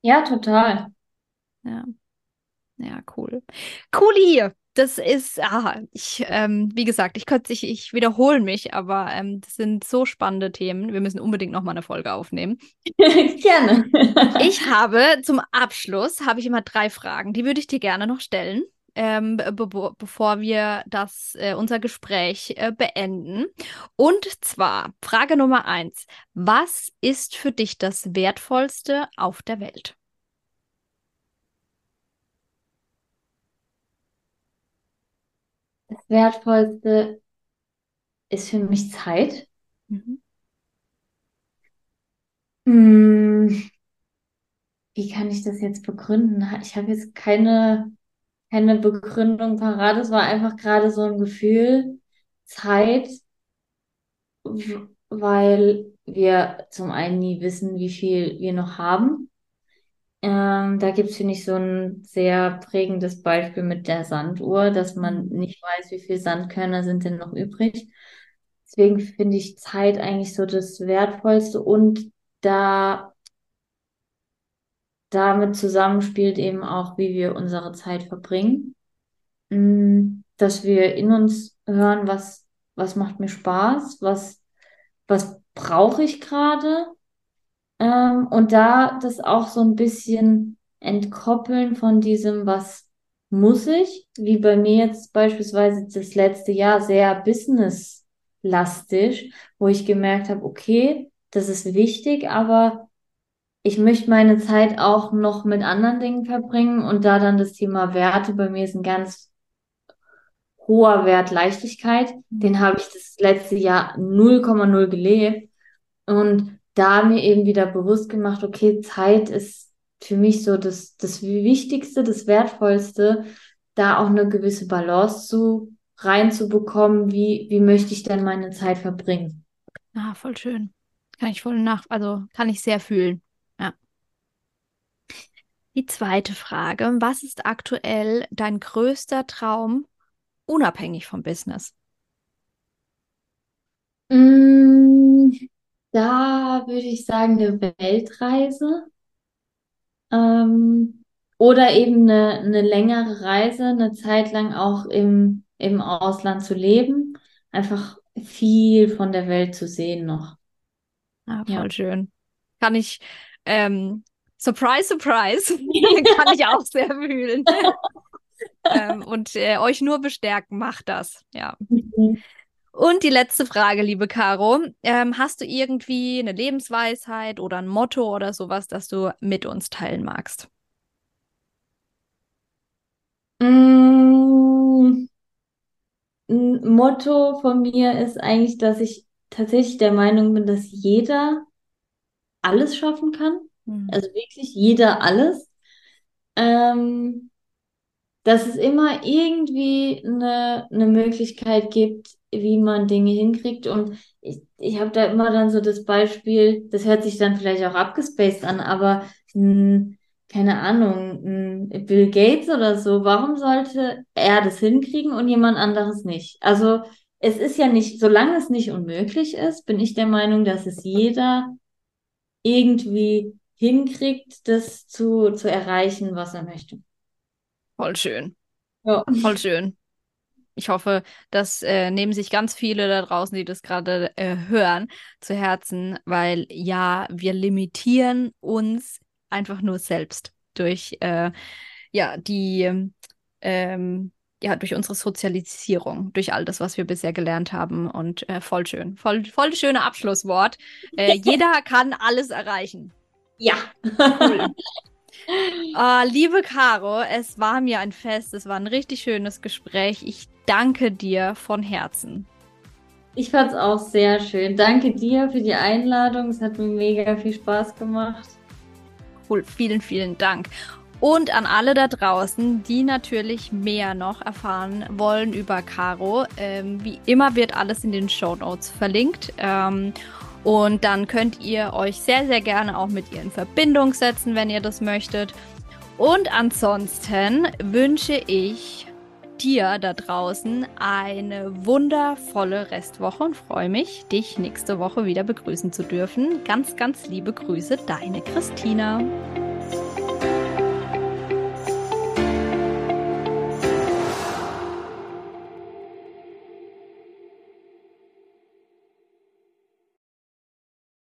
Ja, total. Ja. Ja, cool. Cooli! Das ist, ah, ich, ähm, wie gesagt, ich könnte sich, ich wiederhole mich, aber ähm, das sind so spannende Themen. Wir müssen unbedingt nochmal eine Folge aufnehmen. (laughs) gerne. ich habe zum Abschluss, habe ich immer drei Fragen, die würde ich dir gerne noch stellen ähm, be bevor wir das, äh, unser Gespräch äh, beenden. Und zwar Frage Nummer eins. Was ist für dich das Wertvollste auf der Welt? Das Wertvollste ist für mich Zeit. Mhm. Hm, wie kann ich das jetzt begründen? Ich habe jetzt keine keine Begründung parat. Es war einfach gerade so ein Gefühl, Zeit, weil wir zum einen nie wissen, wie viel wir noch haben. Ähm, da gibt es, finde ich, so ein sehr prägendes Beispiel mit der Sanduhr, dass man nicht weiß, wie viel Sandkörner sind denn noch übrig. Deswegen finde ich Zeit eigentlich so das Wertvollste und da damit zusammenspielt eben auch, wie wir unsere Zeit verbringen. Mm, dass wir in uns hören, was, was macht mir Spaß, was, was brauche ich gerade. Ähm, und da das auch so ein bisschen entkoppeln von diesem, was muss ich, wie bei mir jetzt beispielsweise das letzte Jahr sehr business-lastig, wo ich gemerkt habe, okay, das ist wichtig, aber ich möchte meine Zeit auch noch mit anderen Dingen verbringen und da dann das Thema Werte, bei mir ist ein ganz hoher Wert Leichtigkeit, mhm. den habe ich das letzte Jahr 0,0 gelebt und da mir eben wieder bewusst gemacht, okay, Zeit ist für mich so das, das Wichtigste, das Wertvollste, da auch eine gewisse Balance zu reinzubekommen, wie, wie möchte ich denn meine Zeit verbringen. Ah, voll schön. Kann ich voll nach, also kann ich sehr fühlen. Die zweite Frage, was ist aktuell dein größter Traum unabhängig vom Business? Mm, da würde ich sagen, eine Weltreise. Ähm, oder eben eine, eine längere Reise, eine Zeit lang auch im, im Ausland zu leben. Einfach viel von der Welt zu sehen noch. Ah, voll ja. schön. Kann ich ähm, Surprise, surprise. (laughs) (laughs) Kann ich auch sehr fühlen. (laughs) ähm, und äh, euch nur bestärken, macht das. Ja. Mhm. Und die letzte Frage, liebe Caro. Ähm, hast du irgendwie eine Lebensweisheit oder ein Motto oder sowas, das du mit uns teilen magst? Mm, ein Motto von mir ist eigentlich, dass ich tatsächlich der Meinung bin, dass jeder alles schaffen kann. Mhm. Also wirklich jeder alles. Ähm, dass es immer irgendwie eine, eine Möglichkeit gibt, wie man Dinge hinkriegt. Und ich, ich habe da immer dann so das Beispiel, das hört sich dann vielleicht auch abgespaced an, aber mh, keine Ahnung, mh, Bill Gates oder so, warum sollte er das hinkriegen und jemand anderes nicht? Also es ist ja nicht, solange es nicht unmöglich ist, bin ich der Meinung, dass es jeder irgendwie hinkriegt, das zu, zu erreichen, was er möchte. Voll schön. Ja. Voll schön. Ich hoffe, das äh, nehmen sich ganz viele da draußen, die das gerade äh, hören, zu Herzen, weil ja, wir limitieren uns einfach nur selbst durch äh, ja die ähm, ja, durch unsere Sozialisierung, durch all das, was wir bisher gelernt haben. Und äh, voll schön. Voll, voll schöne Abschlusswort. Äh, (laughs) jeder kann alles erreichen. Ja. Cool. Uh, (laughs) liebe Caro, es war mir ein Fest, es war ein richtig schönes Gespräch. Ich danke dir von Herzen. Ich fand es auch sehr schön. Danke dir für die Einladung. Es hat mir mega viel Spaß gemacht. Cool, vielen, vielen Dank. Und an alle da draußen, die natürlich mehr noch erfahren wollen über Caro. Ähm, wie immer wird alles in den Show Notes verlinkt. Ähm, und dann könnt ihr euch sehr, sehr gerne auch mit ihr in Verbindung setzen, wenn ihr das möchtet. Und ansonsten wünsche ich dir da draußen eine wundervolle Restwoche und freue mich, dich nächste Woche wieder begrüßen zu dürfen. Ganz, ganz liebe Grüße, deine Christina.